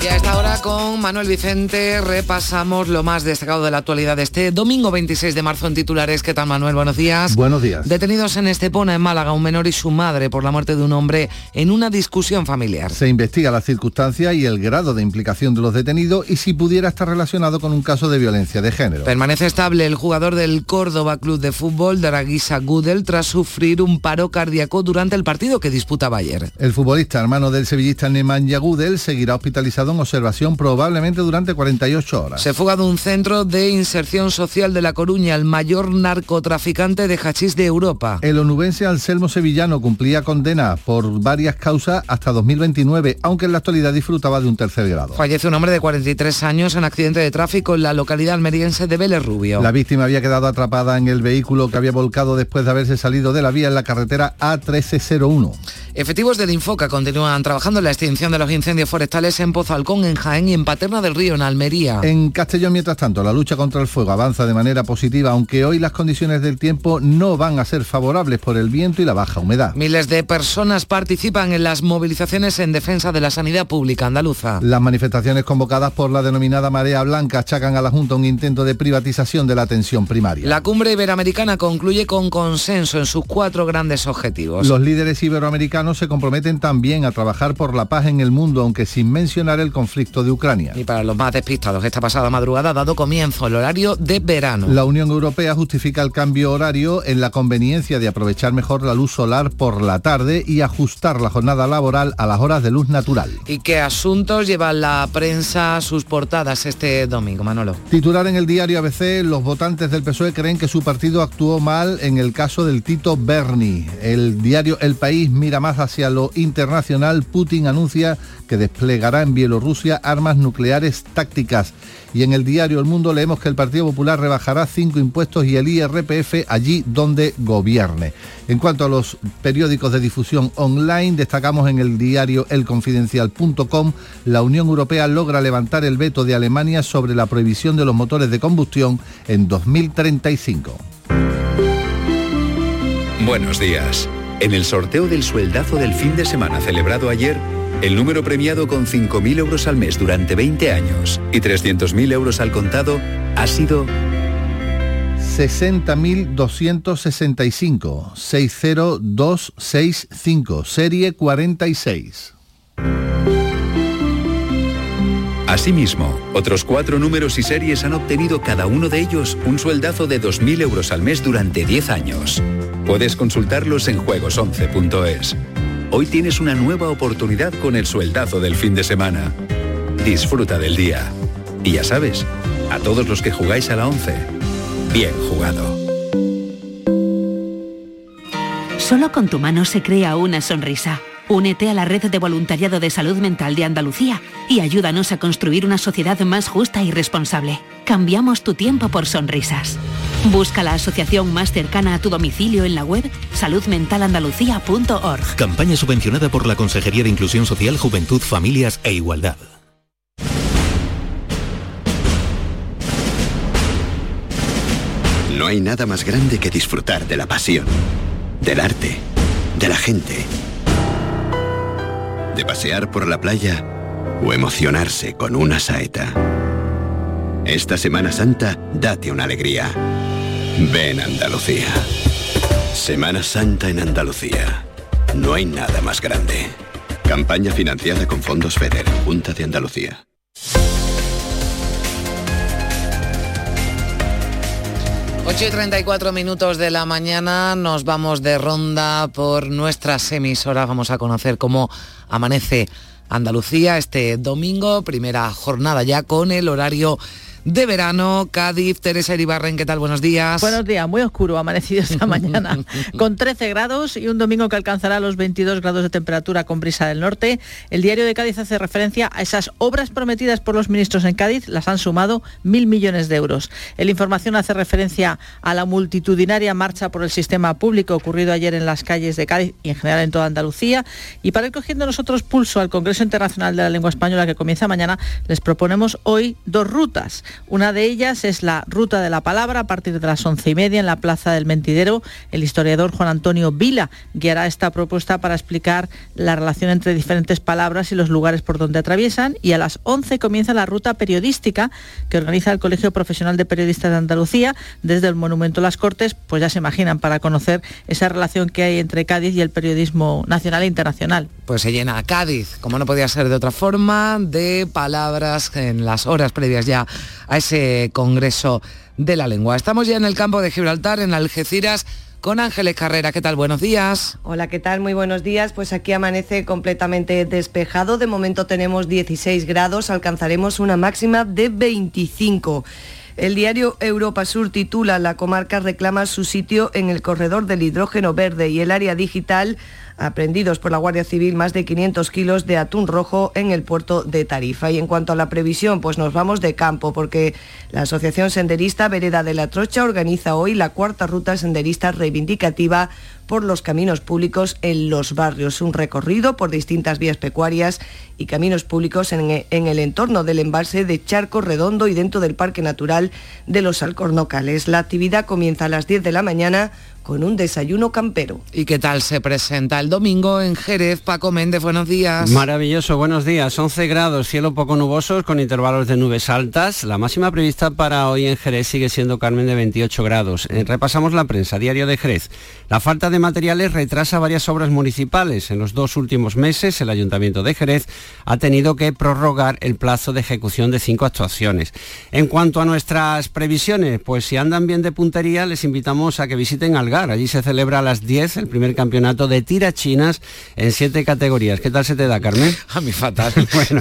Y a esta hora con Manuel Vicente repasamos lo más destacado de la actualidad de este domingo 26 de marzo en titulares. ¿Qué tal Manuel? Buenos días. Buenos días. Detenidos en Estepona, en Málaga, un menor y su madre por la muerte de un hombre en una discusión familiar. Se investiga la circunstancia y el grado de implicación de los detenidos y si pudiera estar relacionado con un caso de violencia de género. Permanece estable el jugador del Córdoba Club de Fútbol, Draguisa Gudel, tras sufrir un paro cardíaco durante el partido que disputaba ayer. El futbolista hermano del sevillista Nemanja Gudel seguirá hospitalizado en observación probablemente durante 48 horas. Se fuga de un centro de inserción social de La Coruña, el mayor narcotraficante de hachís de Europa. El onubense Anselmo Sevillano cumplía condena por varias causas hasta 2029, aunque en la actualidad disfrutaba de un tercer grado. Fallece un hombre de 43 años en accidente de tráfico en la localidad almeriense de Vélez Rubio. La víctima había quedado atrapada en el vehículo que había volcado después de haberse salido de la vía en la carretera A1301. Efectivos del Infoca continúan trabajando en la extinción de los incendios forestales en En Jaén y en Paterna del Río, en Almería. En Castellón, mientras tanto, la lucha contra el fuego avanza de manera positiva, aunque hoy las condiciones del tiempo no van a ser favorables por el viento y la baja humedad. Miles de personas participan en las movilizaciones en defensa de la sanidad pública andaluza. Las manifestaciones convocadas por la denominada Marea Blanca achacan a la Junta un intento de privatización de la atención primaria. La cumbre iberoamericana concluye con consenso en sus cuatro grandes objetivos. Los líderes iberoamericanos se comprometen también a trabajar por la paz en el mundo, aunque sin mencionar el conflicto de Ucrania. Y para los más despistados, esta pasada madrugada ha dado comienzo el horario de verano. La Unión Europea justifica el cambio horario en la conveniencia de aprovechar mejor la luz solar por la tarde y ajustar la jornada laboral a las horas de luz natural. ¿Y qué asuntos llevan la prensa a sus portadas este domingo, Manolo? Titular en el diario ABC, los votantes del PSOE creen que su partido actuó mal en el caso del Tito Berni. El diario El País mira más hacia lo internacional. Putin anuncia que desplegará en Bielorrusia armas nucleares tácticas. Y en el diario El Mundo leemos que el Partido Popular rebajará cinco impuestos y el IRPF allí donde gobierne. En cuanto a los periódicos de difusión online, destacamos en el diario elconfidencial.com, la Unión Europea logra levantar el veto de Alemania sobre la prohibición de los motores de combustión en 2035. Buenos días. En el sorteo del sueldazo del fin de semana celebrado ayer, el número premiado con 5.000 euros al mes durante 20 años y 300.000 euros al contado ha sido 60.265, 60265, serie 46. Asimismo, otros cuatro números y series han obtenido cada uno de ellos un sueldazo de 2.000 euros al mes durante 10 años. Puedes consultarlos en juegos11.es. Hoy tienes una nueva oportunidad con el sueldazo del fin de semana. Disfruta del día. Y ya sabes, a todos los que jugáis a la 11, bien jugado. Solo con tu mano se crea una sonrisa. Únete a la red de voluntariado de salud mental de Andalucía y ayúdanos a construir una sociedad más justa y responsable. Cambiamos tu tiempo por sonrisas. Busca la asociación más cercana a tu domicilio en la web saludmentalandalucía.org. Campaña subvencionada por la Consejería de Inclusión Social, Juventud, Familias e Igualdad. No hay nada más grande que disfrutar de la pasión, del arte, de la gente, de pasear por la playa o emocionarse con una saeta. Esta Semana Santa, date una alegría. Ven Andalucía. Semana Santa en Andalucía. No hay nada más grande. Campaña financiada con fondos FEDER, Junta de Andalucía. Ocho y 34 minutos de la mañana nos vamos de ronda por nuestras emisoras. Vamos a conocer cómo amanece Andalucía este domingo, primera jornada ya con el horario de verano. Cádiz, Teresa Iribarren, ¿qué tal? Buenos días. Buenos días, muy oscuro ha amanecido esta mañana, con 13 grados y un domingo que alcanzará los 22 grados de temperatura con brisa del norte. El diario de Cádiz hace referencia a esas obras prometidas por los ministros en Cádiz, las han sumado mil millones de euros. El Información hace referencia a la multitudinaria marcha por el sistema público ocurrido ayer en las calles de Cádiz y en general en toda Andalucía. Y para ir cogiendo nosotros pulso al Congreso Internacional de la Lengua Española que comienza mañana, les proponemos hoy dos rutas. Una de ellas es la Ruta de la Palabra a partir de las once y media en la Plaza del Mentidero. El historiador Juan Antonio Vila guiará esta propuesta para explicar la relación entre diferentes palabras y los lugares por donde atraviesan. Y a las 11 comienza la ruta periodística que organiza el Colegio Profesional de Periodistas de Andalucía desde el Monumento a las Cortes, pues ya se imaginan, para conocer esa relación que hay entre Cádiz y el periodismo nacional e internacional. Pues se llena Cádiz, como no podía ser de otra forma, de palabras en las horas previas ya a ese Congreso de la Lengua. Estamos ya en el campo de Gibraltar, en Algeciras, con Ángeles Carrera. ¿Qué tal? Buenos días. Hola, ¿qué tal? Muy buenos días. Pues aquí amanece completamente despejado. De momento tenemos 16 grados, alcanzaremos una máxima de 25. El diario Europa Sur titula La comarca reclama su sitio en el corredor del hidrógeno verde y el área digital aprendidos por la Guardia Civil más de 500 kilos de atún rojo en el puerto de Tarifa. Y en cuanto a la previsión, pues nos vamos de campo porque la Asociación Senderista Vereda de la Trocha organiza hoy la cuarta ruta senderista reivindicativa por los caminos públicos en los barrios, un recorrido por distintas vías pecuarias y caminos públicos en, el entorno del embalse de Charco Redondo y dentro del Parque Natural de los Alcornocales. La actividad comienza a las 10 de la mañana con un desayuno campero. ¿Y qué tal se presenta el domingo en Jerez? Paco Méndez, buenos días. Maravilloso, buenos días. 11 grados, cielo poco nubosos con intervalos de nubes altas. La máxima prevista para hoy en Jerez sigue siendo Carmen de 28 grados. Eh, repasamos la prensa, diario de Jerez. La falta de materiales retrasa varias obras municipales. En los dos últimos meses el Ayuntamiento de Jerez ha tenido que prorrogar el plazo de ejecución de cinco actuaciones. En cuanto a nuestras previsiones, pues si andan bien de puntería les invitamos a que visiten Algar Allí se celebra a las 10 el primer campeonato de tirachinas en siete categorías. ¿Qué tal se te da, Carmen? A mí fatal. bueno,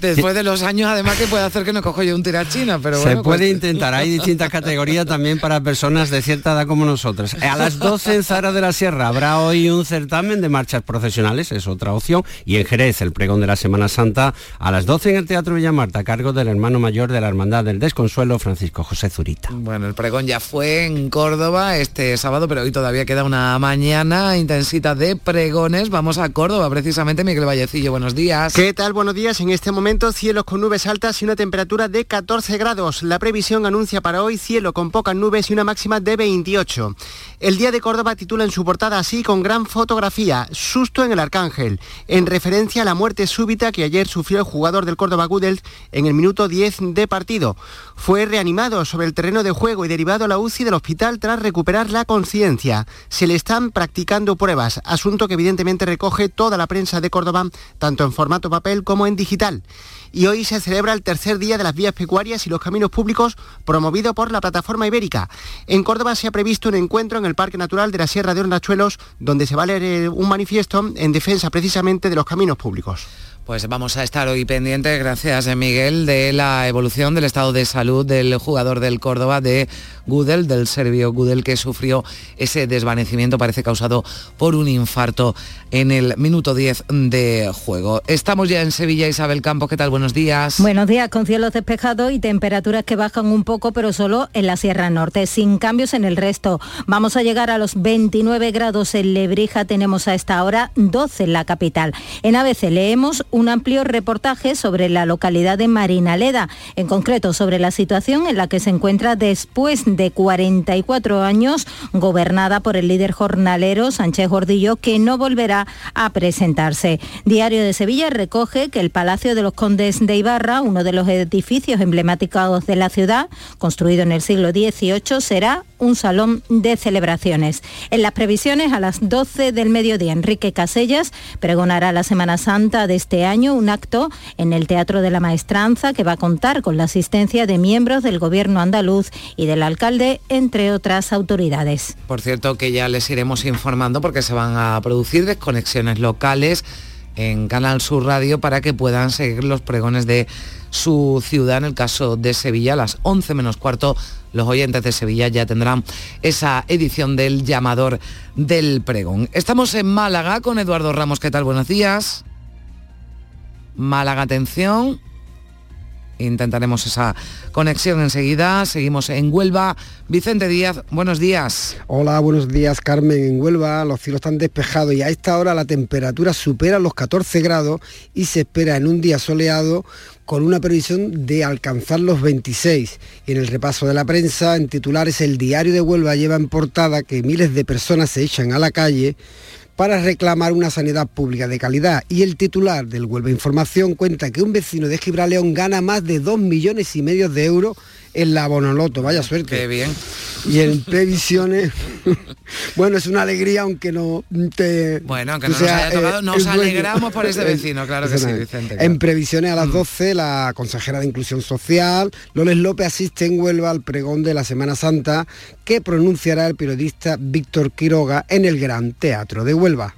después de los años, además que puede hacer que no cojo yo un tirachina, pero Se puede pues- intentar. Hay distintas categorías también para personas de cierta edad como nosotros. A las 12 en Zara de la Sierra habrá hoy un certamen de marchas profesionales, es otra opción. Y en Jerez, el pregón de la Semana Santa, a las 12 en el Teatro Villamarta, a cargo del hermano mayor de la Hermandad del Desconsuelo, Francisco José Zurita. Bueno, el pregón ya fue en Córdoba este sábado pero hoy todavía queda una mañana intensita de pregones. Vamos a Córdoba, precisamente, Miguel Vallecillo, buenos días. ¿Qué tal? Buenos días. En este momento, cielos con nubes altas y una temperatura de 14 grados. La previsión anuncia para hoy cielo con pocas nubes y una máxima de 28. El Día de Córdoba titula en su portada así con gran fotografía, Susto en el Arcángel, en referencia a la muerte súbita que ayer sufrió el jugador del Córdoba Gudel en el minuto 10 de partido. Fue reanimado sobre el terreno de juego y derivado a la UCI del hospital tras recuperar la conciencia. Se le están practicando pruebas, asunto que evidentemente recoge toda la prensa de Córdoba, tanto en formato papel como en digital y hoy se celebra el tercer día de las vías pecuarias y los caminos públicos promovido por la plataforma ibérica. En Córdoba se ha previsto un encuentro en el Parque Natural de la Sierra de Hornachuelos donde se va a leer eh, un manifiesto en defensa precisamente de los caminos públicos. Pues vamos a estar hoy pendientes, gracias eh, Miguel, de la evolución del estado de salud del jugador del Córdoba, de Gudel, del serbio Gudel, que sufrió ese desvanecimiento, parece causado por un infarto en el minuto 10 de juego. Estamos ya en Sevilla, Isabel Campos, ¿qué tal? Buenos días. Buenos días, con cielos despejados y temperaturas que bajan un poco, pero solo en la Sierra Norte, sin cambios en el resto. Vamos a llegar a los 29 grados en Lebrija, tenemos a esta hora 12 en la capital. En ABC leemos un amplio reportaje sobre la localidad de Marinaleda, en concreto sobre la situación en la que se encuentra después de 44 años gobernada por el líder jornalero Sánchez Gordillo, que no volverá a presentarse. Diario de Sevilla recoge que el Palacio de los Condes de Ibarra, uno de los edificios emblemáticos de la ciudad, construido en el siglo XVIII, será un salón de celebraciones. En las previsiones, a las 12 del mediodía, Enrique Casellas pregonará la Semana Santa de este año un acto en el Teatro de la Maestranza que va a contar con la asistencia de miembros del Gobierno andaluz y del alcalde, entre otras autoridades. Por cierto, que ya les iremos informando porque se van a producir desconexiones locales en Canal Sur Radio para que puedan seguir los pregones de su ciudad. En el caso de Sevilla, a las 11 menos cuarto, los oyentes de Sevilla ya tendrán esa edición del llamador del pregón. Estamos en Málaga con Eduardo Ramos. ¿Qué tal? Buenos días. Málaga, atención. Intentaremos esa conexión enseguida. Seguimos en Huelva. Vicente Díaz, buenos días. Hola, buenos días Carmen. En Huelva los cielos están despejados y a esta hora la temperatura supera los 14 grados y se espera en un día soleado con una previsión de alcanzar los 26. Y en el repaso de la prensa, en titulares, el diario de Huelva lleva en portada que miles de personas se echan a la calle para reclamar una sanidad pública de calidad. Y el titular del Huelva Información cuenta que un vecino de Gibraleón gana más de 2 millones y medio de euros en la Bonoloto. Vaya suerte. Qué bien. Y en previsiones, bueno, es una alegría aunque no te... Bueno, aunque no nos haya tocado, nos alegramos por ese vecino, claro que sí, Vicente. En previsiones a las 12, la consejera de Inclusión Social, Loles López, asiste en Huelva al pregón de la Semana Santa que pronunciará el periodista Víctor Quiroga en el Gran Teatro de Huelva.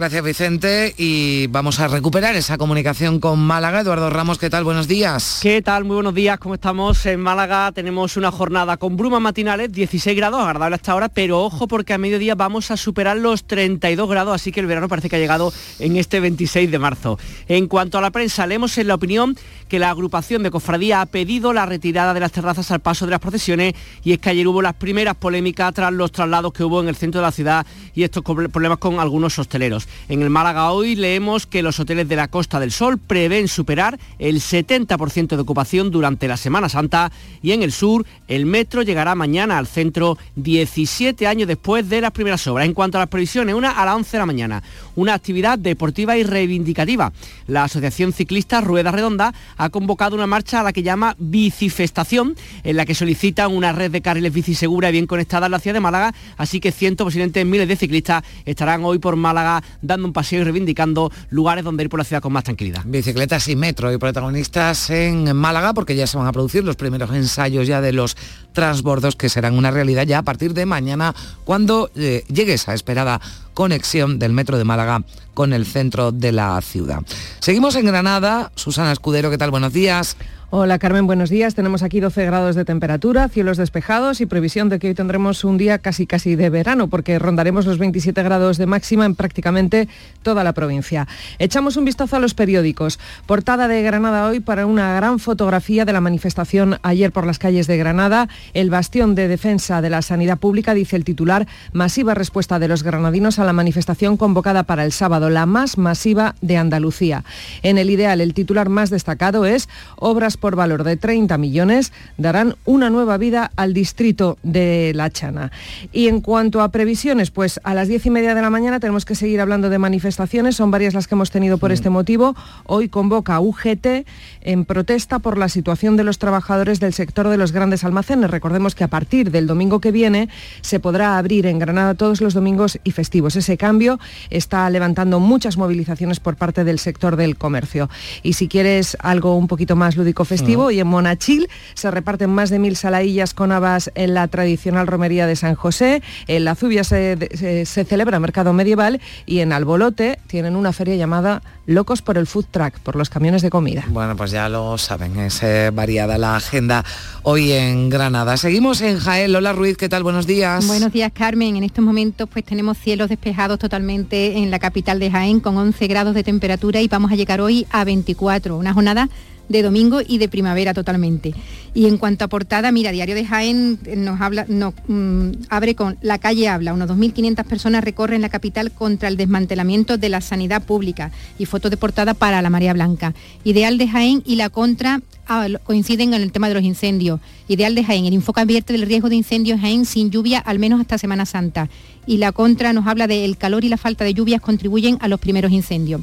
Gracias Vicente y vamos a recuperar esa comunicación con Málaga. Eduardo Ramos, ¿qué tal? Buenos días. ¿Qué tal? Muy buenos días, ¿cómo estamos? En Málaga tenemos una jornada con brumas matinales, 16 grados, agradable hasta ahora, pero ojo porque a mediodía vamos a superar los 32 grados, así que el verano parece que ha llegado en este 26 de marzo. En cuanto a la prensa, leemos en la opinión que la agrupación de cofradía ha pedido la retirada de las terrazas al paso de las procesiones y es que ayer hubo las primeras polémicas tras los traslados que hubo en el centro de la ciudad y estos problemas con algunos hosteleros. En el Málaga hoy leemos que los hoteles de la Costa del Sol prevén superar el 70% de ocupación durante la Semana Santa y en el sur el metro llegará mañana al centro 17 años después de las primeras obras. En cuanto a las previsiones, una a las 11 de la mañana, una actividad deportiva y reivindicativa. La Asociación Ciclista Rueda Redonda ha convocado una marcha a la que llama Bicifestación, en la que solicitan una red de carriles bici segura y bien conectada en la ciudad de Málaga, así que cientos, posiblemente miles de ciclistas estarán hoy por Málaga dando un paseo y reivindicando lugares donde ir por la ciudad con más tranquilidad. Bicicletas y metro y protagonistas en Málaga porque ya se van a producir los primeros ensayos ya de los transbordos que serán una realidad ya a partir de mañana cuando eh, llegue esa esperada conexión del metro de Málaga con el centro de la ciudad. Seguimos en Granada. Susana Escudero, ¿qué tal? Buenos días. Hola Carmen, buenos días. Tenemos aquí 12 grados de temperatura, cielos despejados y previsión de que hoy tendremos un día casi casi de verano porque rondaremos los 27 grados de máxima en prácticamente toda la provincia. Echamos un vistazo a los periódicos. Portada de Granada hoy para una gran fotografía de la manifestación ayer por las calles de Granada. El bastión de defensa de la sanidad pública, dice el titular, masiva respuesta de los granadinos a la manifestación convocada para el sábado, la más masiva de Andalucía. En el ideal, el titular más destacado es obras por valor de 30 millones darán una nueva vida al distrito de La Chana. Y en cuanto a previsiones, pues a las diez y media de la mañana tenemos que seguir hablando de manifestaciones, son varias las que hemos tenido por este motivo. Hoy convoca UGT en protesta por la situación de los trabajadores del sector de los grandes almacenes. Recordemos que a partir del domingo que viene se podrá abrir en Granada todos los domingos y festivos. Ese cambio está levantando muchas movilizaciones por parte del sector del comercio. Y si quieres algo un poquito más lúdico festivo, y en Monachil se reparten más de mil salaillas con habas en la tradicional romería de San José. En la Zubia se, se- se celebra mercado medieval y en Albolote tienen una feria llamada Locos por el Food Truck, por los camiones de comida. Bueno, pues ya lo saben, es eh, variada la agenda hoy en Granada. Seguimos en Jaén. Lola Ruiz, ¿qué tal? Buenos días. Buenos días, Carmen. En estos momentos pues tenemos cielos despejados totalmente en la capital de Jaén con 11 grados de temperatura y vamos a llegar hoy a 24, una jornada de domingo y de primavera totalmente. Y en cuanto a portada, mira, Diario de Jaén nos habla, nos, mm, abre con La calle habla. Unos 2.500 personas recorren la capital contra el desmantelamiento de la sanidad pública y foto de portada para la María Blanca. Ideal de Jaén y la contra ah, coinciden en el tema de los incendios. Ideal de Jaén, el enfoque advierte del riesgo de incendios en Jaén sin lluvia al menos hasta Semana Santa. Y la contra nos habla de el calor y la falta de lluvias contribuyen a los primeros incendios.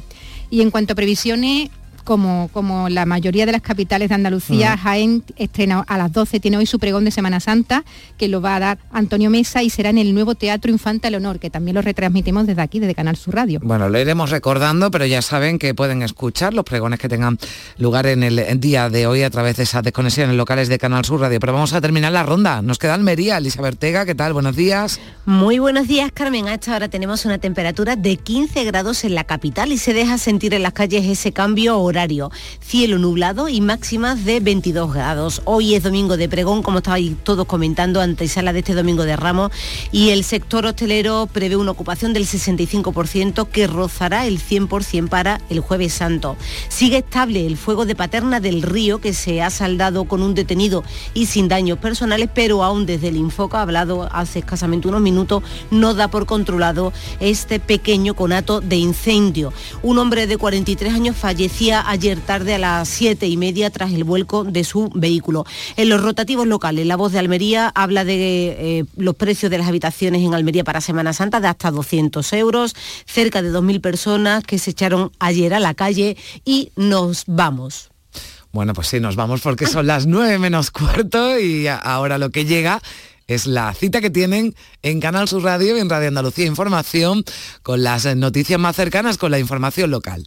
Y en cuanto a previsiones, como, como la mayoría de las capitales de Andalucía, Jaén estrena a las 12, tiene hoy su pregón de Semana Santa, que lo va a dar Antonio Mesa y será en el nuevo Teatro Infanta Leonor, que también lo retransmitimos desde aquí, desde Canal Sur Radio. Bueno, lo iremos recordando, pero ya saben que pueden escuchar los pregones que tengan lugar en el día de hoy a través de esas desconexiones locales de Canal Sur Radio. Pero vamos a terminar la ronda. Nos queda Almería, Elisa Bertega, ¿qué tal? Buenos días. Muy buenos días, Carmen. A esta hora tenemos una temperatura de 15 grados en la capital y se deja sentir en las calles ese cambio horario. Cielo nublado y máximas de 22 grados. Hoy es domingo de pregón, como estabais todos comentando, antesala de este domingo de Ramos, y el sector hostelero prevé una ocupación del 65% que rozará el 100% para el jueves santo. Sigue estable el fuego de Paterna del Río que se ha saldado con un detenido y sin daños personales, pero aún desde el Infoca, hablado hace escasamente unos minutos, no da por controlado este pequeño conato de incendio. Un hombre de 43 años fallecía ayer tarde a las 7 y media tras el vuelco de su vehículo. En los rotativos locales, la voz de Almería habla de eh, los precios de las habitaciones en Almería para Semana Santa de hasta 200 euros, cerca de 2.000 personas que se echaron ayer a la calle y nos vamos. Bueno, pues sí, nos vamos porque son las 9 menos cuarto y ahora lo que llega es la cita que tienen en Canal Sur Radio y en Radio Andalucía Información con las noticias más cercanas, con la información local.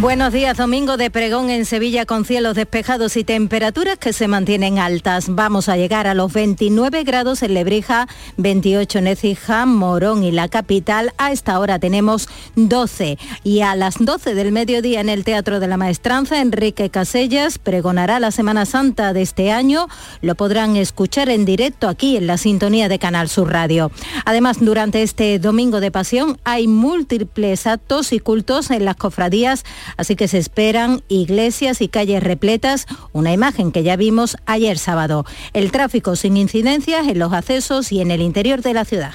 Buenos días, domingo de pregón en Sevilla con cielos despejados y temperaturas que se mantienen altas. Vamos a llegar a los 29 grados en Lebrija, 28 en Écija, Morón y la capital. A esta hora tenemos 12 y a las 12 del mediodía en el Teatro de la Maestranza, Enrique Casellas pregonará la Semana Santa de este año. Lo podrán escuchar en directo aquí en la sintonía de Canal Sur Radio. Además, durante este domingo de pasión hay múltiples actos y cultos en las cofradías Así que se esperan iglesias y calles repletas, una imagen que ya vimos ayer sábado. El tráfico sin incidencias en los accesos y en el interior de la ciudad.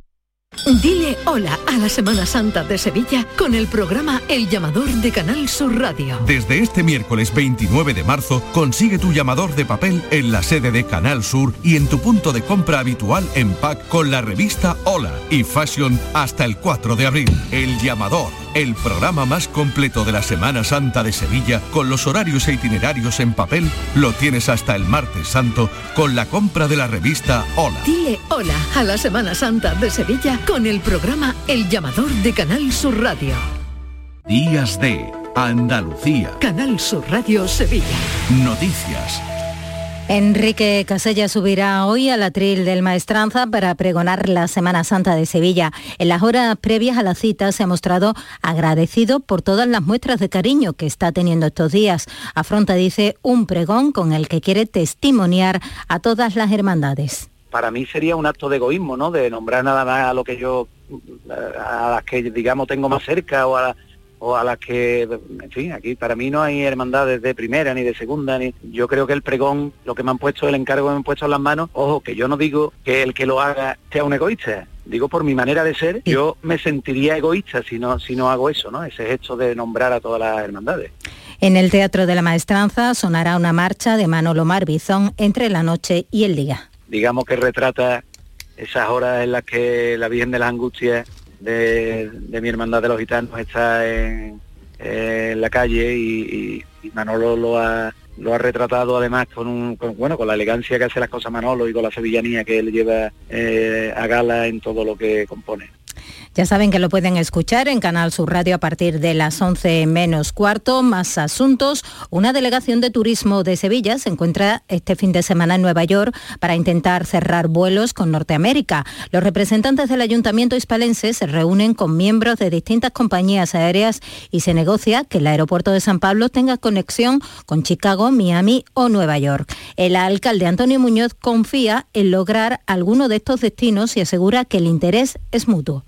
Dile hola a la Semana Santa de Sevilla con el programa El Llamador de Canal Sur Radio. Desde este miércoles 29 de marzo, consigue tu llamador de papel en la sede de Canal Sur y en tu punto de compra habitual en pack con la revista Hola y Fashion hasta el 4 de abril. El Llamador, el programa más completo de la Semana Santa de Sevilla con los horarios e itinerarios en papel, lo tienes hasta el martes santo con la compra de la revista Hola. Dile hola a la Semana Santa de Sevilla con el programa El Llamador de Canal Sur Radio. Días de Andalucía. Canal Sur Radio Sevilla. Noticias. Enrique Casella subirá hoy al atril del Maestranza para pregonar la Semana Santa de Sevilla. En las horas previas a la cita se ha mostrado agradecido por todas las muestras de cariño que está teniendo estos días. Afronta, dice, un pregón con el que quiere testimoniar a todas las hermandades. Para mí sería un acto de egoísmo, ¿no? De nombrar nada más a lo que yo, a las que digamos tengo más cerca o a o a las que, en fin, aquí para mí no hay hermandades de primera ni de segunda, ni yo creo que el pregón, lo que me han puesto, el encargo que me han puesto en las manos, ojo, que yo no digo que el que lo haga sea un egoísta, digo por mi manera de ser, yo me sentiría egoísta si no, si no hago eso, ¿no? Ese gesto de nombrar a todas las hermandades. En el Teatro de la Maestranza sonará una marcha de Manolo Marbizón entre la noche y el día. Digamos que retrata esas horas en las que la Virgen de las Angustias de, mi hermandad de los gitanos está en, la calle y, Manolo lo ha, lo ha retratado además con, un, bueno con la elegancia que hace las cosas Manolo y con la sevillanía que él lleva eh, a gala en todo lo que compone. Ya saben que lo pueden escuchar en Canal Sur Radio a partir de las 11 menos cuarto. Más asuntos. Una delegación de turismo de Sevilla se encuentra este fin de semana en Nueva York para intentar cerrar vuelos con Norteamérica. Los representantes del Ayuntamiento hispalense se reúnen con miembros de distintas compañías aéreas y se negocia que el aeropuerto de San Pablo tenga conexión con Chicago, Miami o Nueva York. El alcalde Antonio Muñoz confía en lograr alguno de estos destinos y asegura que el interés es mutuo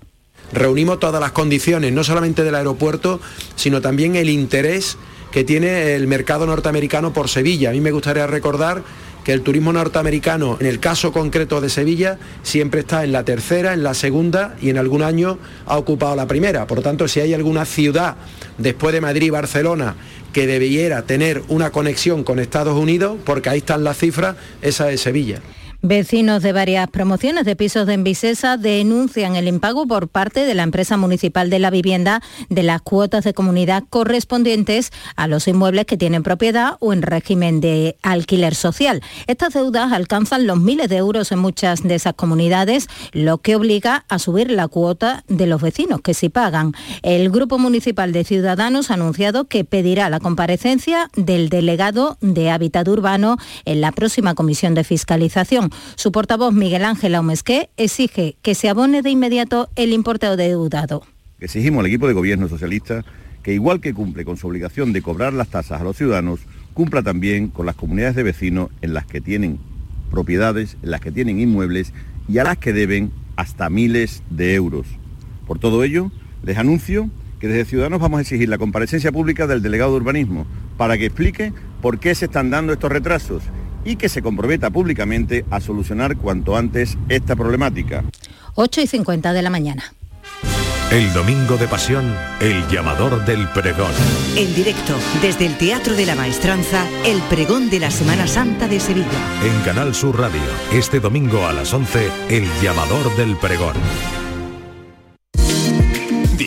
reunimos todas las condiciones, no solamente del aeropuerto, sino también el interés que tiene el mercado norteamericano por Sevilla. A mí me gustaría recordar que el turismo norteamericano, en el caso concreto de Sevilla, siempre está en la tercera, en la segunda y en algún año ha ocupado la primera. Por lo tanto, si hay alguna ciudad después de Madrid y Barcelona que debiera tener una conexión con Estados Unidos, porque ahí están las cifras, esa es Sevilla. Vecinos de varias promociones de pisos de Envisesa denuncian el impago por parte de la empresa municipal de la vivienda de las cuotas de comunidad correspondientes a los inmuebles que tienen propiedad o en régimen de alquiler social. Estas deudas alcanzan los miles de euros en muchas de esas comunidades, lo que obliga a subir la cuota de los vecinos que sí pagan. El Grupo Municipal de Ciudadanos ha anunciado que pedirá la comparecencia del delegado de Hábitat Urbano en la próxima comisión de fiscalización. Su portavoz Miguel Ángel Aumesqué exige que se abone de inmediato el importe deudado. Exigimos al equipo de gobierno socialista que igual que cumple con su obligación de cobrar las tasas a los ciudadanos, cumpla también con las comunidades de vecinos en las que tienen propiedades, en las que tienen inmuebles y a las que deben hasta miles de euros. Por todo ello, les anuncio que desde Ciudadanos vamos a exigir la comparecencia pública del delegado de urbanismo para que explique por qué se están dando estos retrasos y que se comprometa públicamente a solucionar cuanto antes esta problemática. 8 y 50 de la mañana. El domingo de pasión, el llamador del pregón. En directo, desde el Teatro de la Maestranza, el pregón de la Semana Santa de Sevilla. En Canal Sur Radio, este domingo a las 11, el llamador del pregón.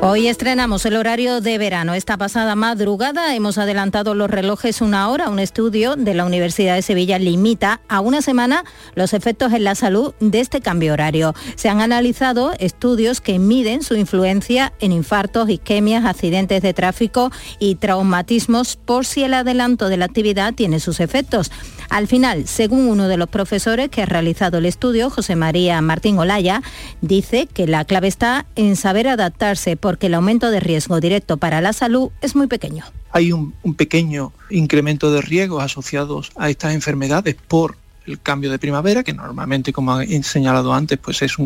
Hoy estrenamos el horario de verano. Esta pasada madrugada hemos adelantado los relojes una hora. Un estudio de la Universidad de Sevilla limita a una semana los efectos en la salud de este cambio horario. Se han analizado estudios que miden su influencia en infartos, isquemias, accidentes de tráfico y traumatismos por si el adelanto de la actividad tiene sus efectos. Al final, según uno de los profesores que ha realizado el estudio, José María Martín Olaya, dice que la clave está en saber adaptarse porque el aumento de riesgo directo para la salud es muy pequeño. Hay un, pequeño incremento de riesgos asociados a estas enfermedades por el cambio de primavera, que normalmente, como he señalado antes, pues es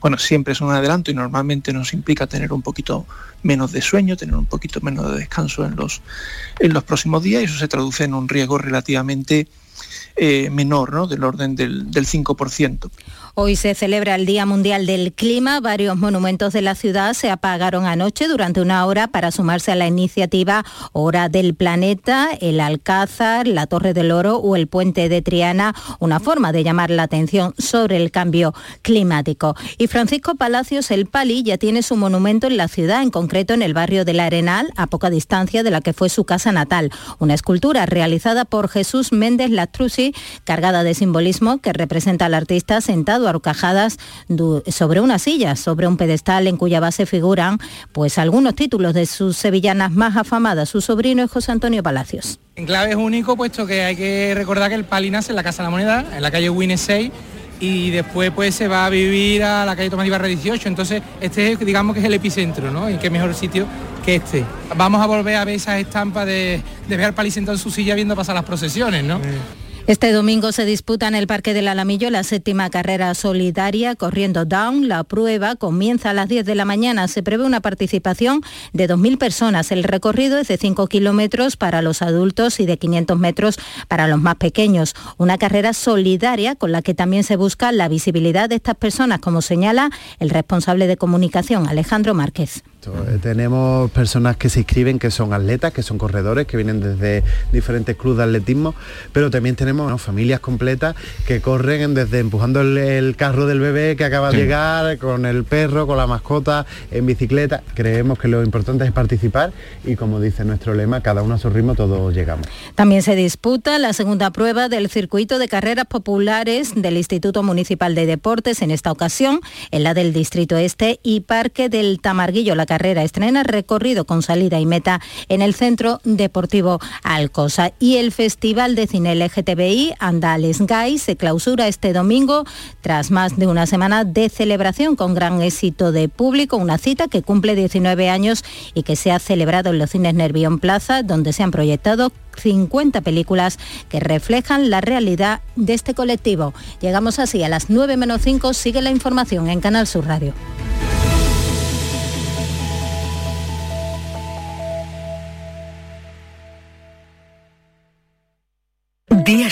bueno, siempre es un adelanto y normalmente nos implica tener un poquito menos de sueño, tener un poquito menos de descanso en los, en los próximos días y eso se traduce en un riesgo relativamente eh, menor, ¿no? del orden del, del 5%. Hoy se celebra el Día Mundial del Clima. Varios monumentos de la ciudad se apagaron anoche durante una hora para sumarse a la iniciativa Hora del Planeta, el Alcázar, la Torre del Oro o el Puente de Triana, una forma de llamar la atención sobre el cambio climático. Y Francisco Palacios, el Pali, ya tiene su monumento en la ciudad, en concreto en el barrio del Arenal, a poca distancia de la que fue su casa natal. Una escultura realizada por Jesús Méndez Lastrucci, cargada de simbolismo que representa al artista sentado arrocajadas sobre una silla, sobre un pedestal en cuya base figuran pues algunos títulos de sus sevillanas más afamadas. Su sobrino es José Antonio Palacios. En clave es único, puesto que hay que recordar que el Pali nace en la Casa de la Moneda, en la calle Winnes 6, y después pues se va a vivir a la calle Tomás Ibarra 18, entonces este es, digamos que es el epicentro, ¿no? Y qué mejor sitio que este. Vamos a volver a ver esas estampas de, de ver al Pali sentado en su silla viendo pasar las procesiones, ¿no? Este domingo se disputa en el Parque del Alamillo la séptima carrera solidaria corriendo down. La prueba comienza a las 10 de la mañana. Se prevé una participación de 2.000 personas. El recorrido es de 5 kilómetros para los adultos y de 500 metros para los más pequeños. Una carrera solidaria con la que también se busca la visibilidad de estas personas, como señala el responsable de comunicación, Alejandro Márquez. Eh, tenemos personas que se inscriben, que son atletas, que son corredores, que vienen desde diferentes clubes de atletismo, pero también tenemos familias completas que corren desde empujando el, carro del bebé que acaba de llegar, con el perro, con la mascota, en bicicleta. Creemos que lo importante es participar y como dice nuestro lema, cada uno a su ritmo todos llegamos. También se disputa la segunda prueba del circuito de carreras populares del Instituto Municipal de Deportes, en esta ocasión en la del Distrito Este y Parque del Tamarguillo. La carrera estrena recorrido con salida y meta en el Centro Deportivo Alcosa. Y el Festival de Cine LGTBI Andales Gay se clausura este domingo tras más de una semana de celebración con gran éxito de público, una cita que cumple 19 años y que se ha celebrado en los cines Nervión Plaza, donde se han proyectado 50 películas que reflejan la realidad de este colectivo. Llegamos así a las 9 menos 5, sigue la información en Canal Sur Radio.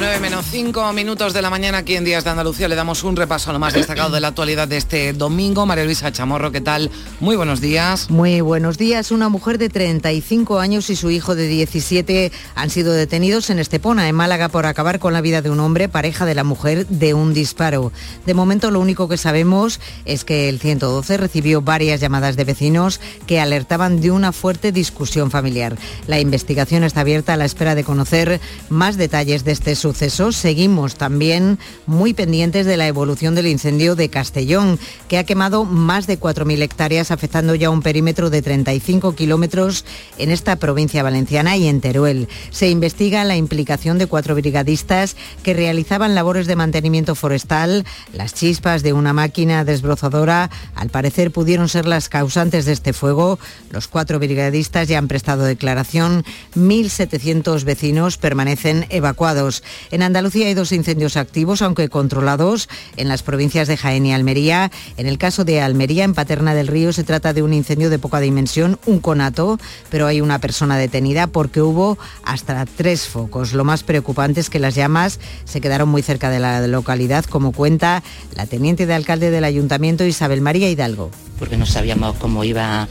9 menos 5 minutos de la mañana aquí en Días de Andalucía le damos un repaso a lo más destacado de la actualidad de este domingo. María Luisa Chamorro, ¿qué tal? Muy buenos días. Muy buenos días. Una mujer de 35 años y su hijo de 17 han sido detenidos en Estepona, en Málaga, por acabar con la vida de un hombre, pareja de la mujer, de un disparo. De momento lo único que sabemos es que el 112 recibió varias llamadas de vecinos que alertaban de una fuerte discusión familiar. La investigación está abierta a la espera de conocer más detalles de este suceso seguimos también muy pendientes de la evolución del incendio de Castellón, que ha quemado más de 4.000 hectáreas, afectando ya un perímetro de 35 kilómetros en esta provincia valenciana y en Teruel. Se investiga la implicación de cuatro brigadistas que realizaban labores de mantenimiento forestal. Las chispas de una máquina desbrozadora, al parecer, pudieron ser las causantes de este fuego. Los cuatro brigadistas ya han prestado declaración. 1.700 vecinos permanecen evacuados. En Andalucía hay dos incendios activos, aunque controlados, en las provincias de Jaén y Almería. En el caso de Almería, en Paterna del Río, se trata de un incendio de poca dimensión, un conato, pero hay una persona detenida porque hubo hasta tres focos. Lo más preocupante es que las llamas se quedaron muy cerca de la localidad, como cuenta la teniente de alcalde del ayuntamiento, Isabel María Hidalgo. Porque no sabíamos cómo iba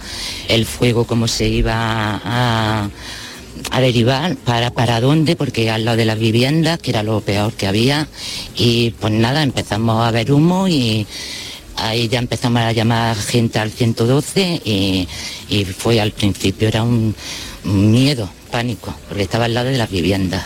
el fuego, cómo se iba a a derivar para, para dónde, porque al lado de las viviendas, que era lo peor que había, y pues nada, empezamos a ver humo y ahí ya empezamos a llamar gente al 112 y, y fue al principio, era un miedo, pánico, porque estaba al lado de las viviendas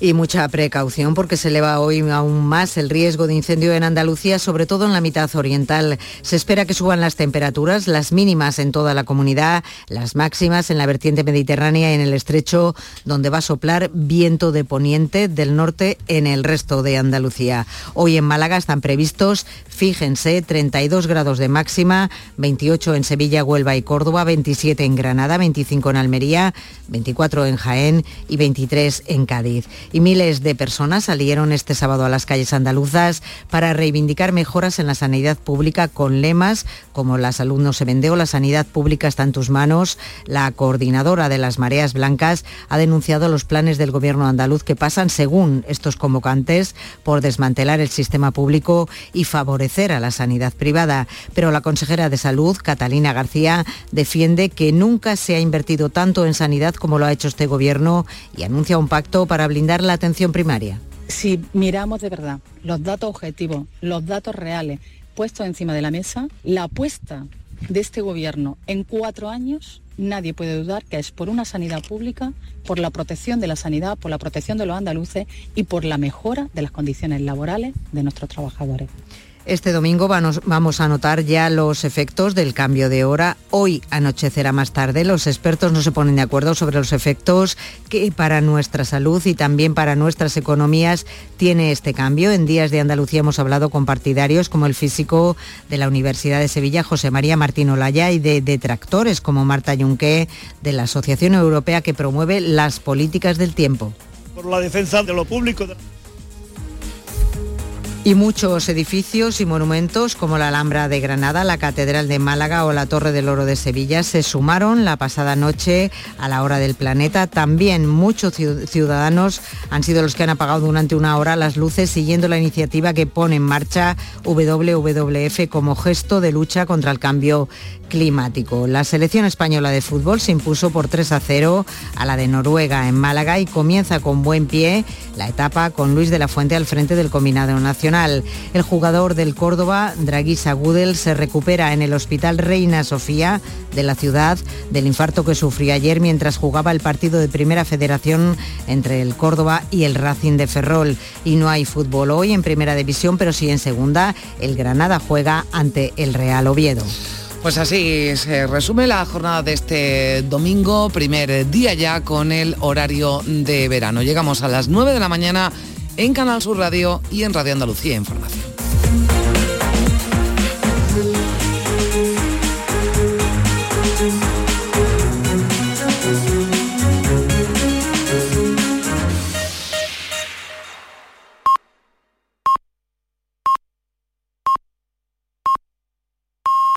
y mucha precaución porque se eleva hoy aún más el riesgo de incendio en Andalucía, sobre todo en la mitad oriental. Se espera que suban las temperaturas, las mínimas en toda la comunidad, las máximas en la vertiente mediterránea y en el estrecho, donde va a soplar viento de poniente del norte en el resto de Andalucía. Hoy en Málaga están previstos, fíjense, 32 grados de máxima, 28 en Sevilla, Huelva y Córdoba, 27 en Granada, 25 en Almería, 24 en Jaén y 23 en Cádiz y miles de personas salieron este sábado a las calles andaluzas para reivindicar mejoras en la sanidad pública con lemas como la salud no se vende o la sanidad pública está en tus manos. La coordinadora de las mareas blancas ha denunciado los planes del gobierno andaluz que pasan, según estos convocantes, por desmantelar el sistema público y favorecer a la sanidad privada. Pero la consejera de Salud, Catalina García, defiende que nunca se ha invertido tanto en sanidad como lo ha hecho este gobierno y anuncia un pacto para blindar la atención primaria? Si miramos de verdad los datos objetivos, los datos reales puestos encima de la mesa, la apuesta de este gobierno en cuatro años, nadie puede dudar que es por una sanidad pública, por la protección de la sanidad, por la protección de los andaluces y por la mejora de las condiciones laborales de nuestros trabajadores. Este domingo vamos a notar ya los efectos del cambio de hora. Hoy anochecerá más tarde. Los expertos no se ponen de acuerdo sobre los efectos que para nuestra salud y también para nuestras economías tiene este cambio. En Días de Andalucía hemos hablado con partidarios como el físico de la Universidad de Sevilla, José María Martín Olaya, y de detractores como Marta Yunque, de la Asociación Europea que promueve las políticas del tiempo. Por la defensa de lo público. Y muchos edificios y monumentos como la Alhambra de Granada, la Catedral de Málaga o la Torre del Oro de Sevilla se sumaron la pasada noche a la hora del planeta. También muchos ciudadanos han sido los que han apagado durante una hora las luces siguiendo la iniciativa que pone en marcha WWF como gesto de lucha contra el cambio climático. La selección española de fútbol se impuso por 3 a 0 a la de Noruega en Málaga y comienza con buen pie la etapa con Luis de la Fuente al frente del combinado nacional. El jugador del Córdoba, Draguisa Gudel, se recupera en el Hospital Reina Sofía de la ciudad del infarto que sufrió ayer mientras jugaba el partido de Primera Federación entre el Córdoba y el Racing de Ferrol. Y no hay fútbol hoy en Primera División, pero sí en Segunda. El Granada juega ante el Real Oviedo. Pues así se resume la jornada de este domingo, primer día ya con el horario de verano. Llegamos a las 9 de la mañana en Canal Sur Radio y en Radio Andalucía Información.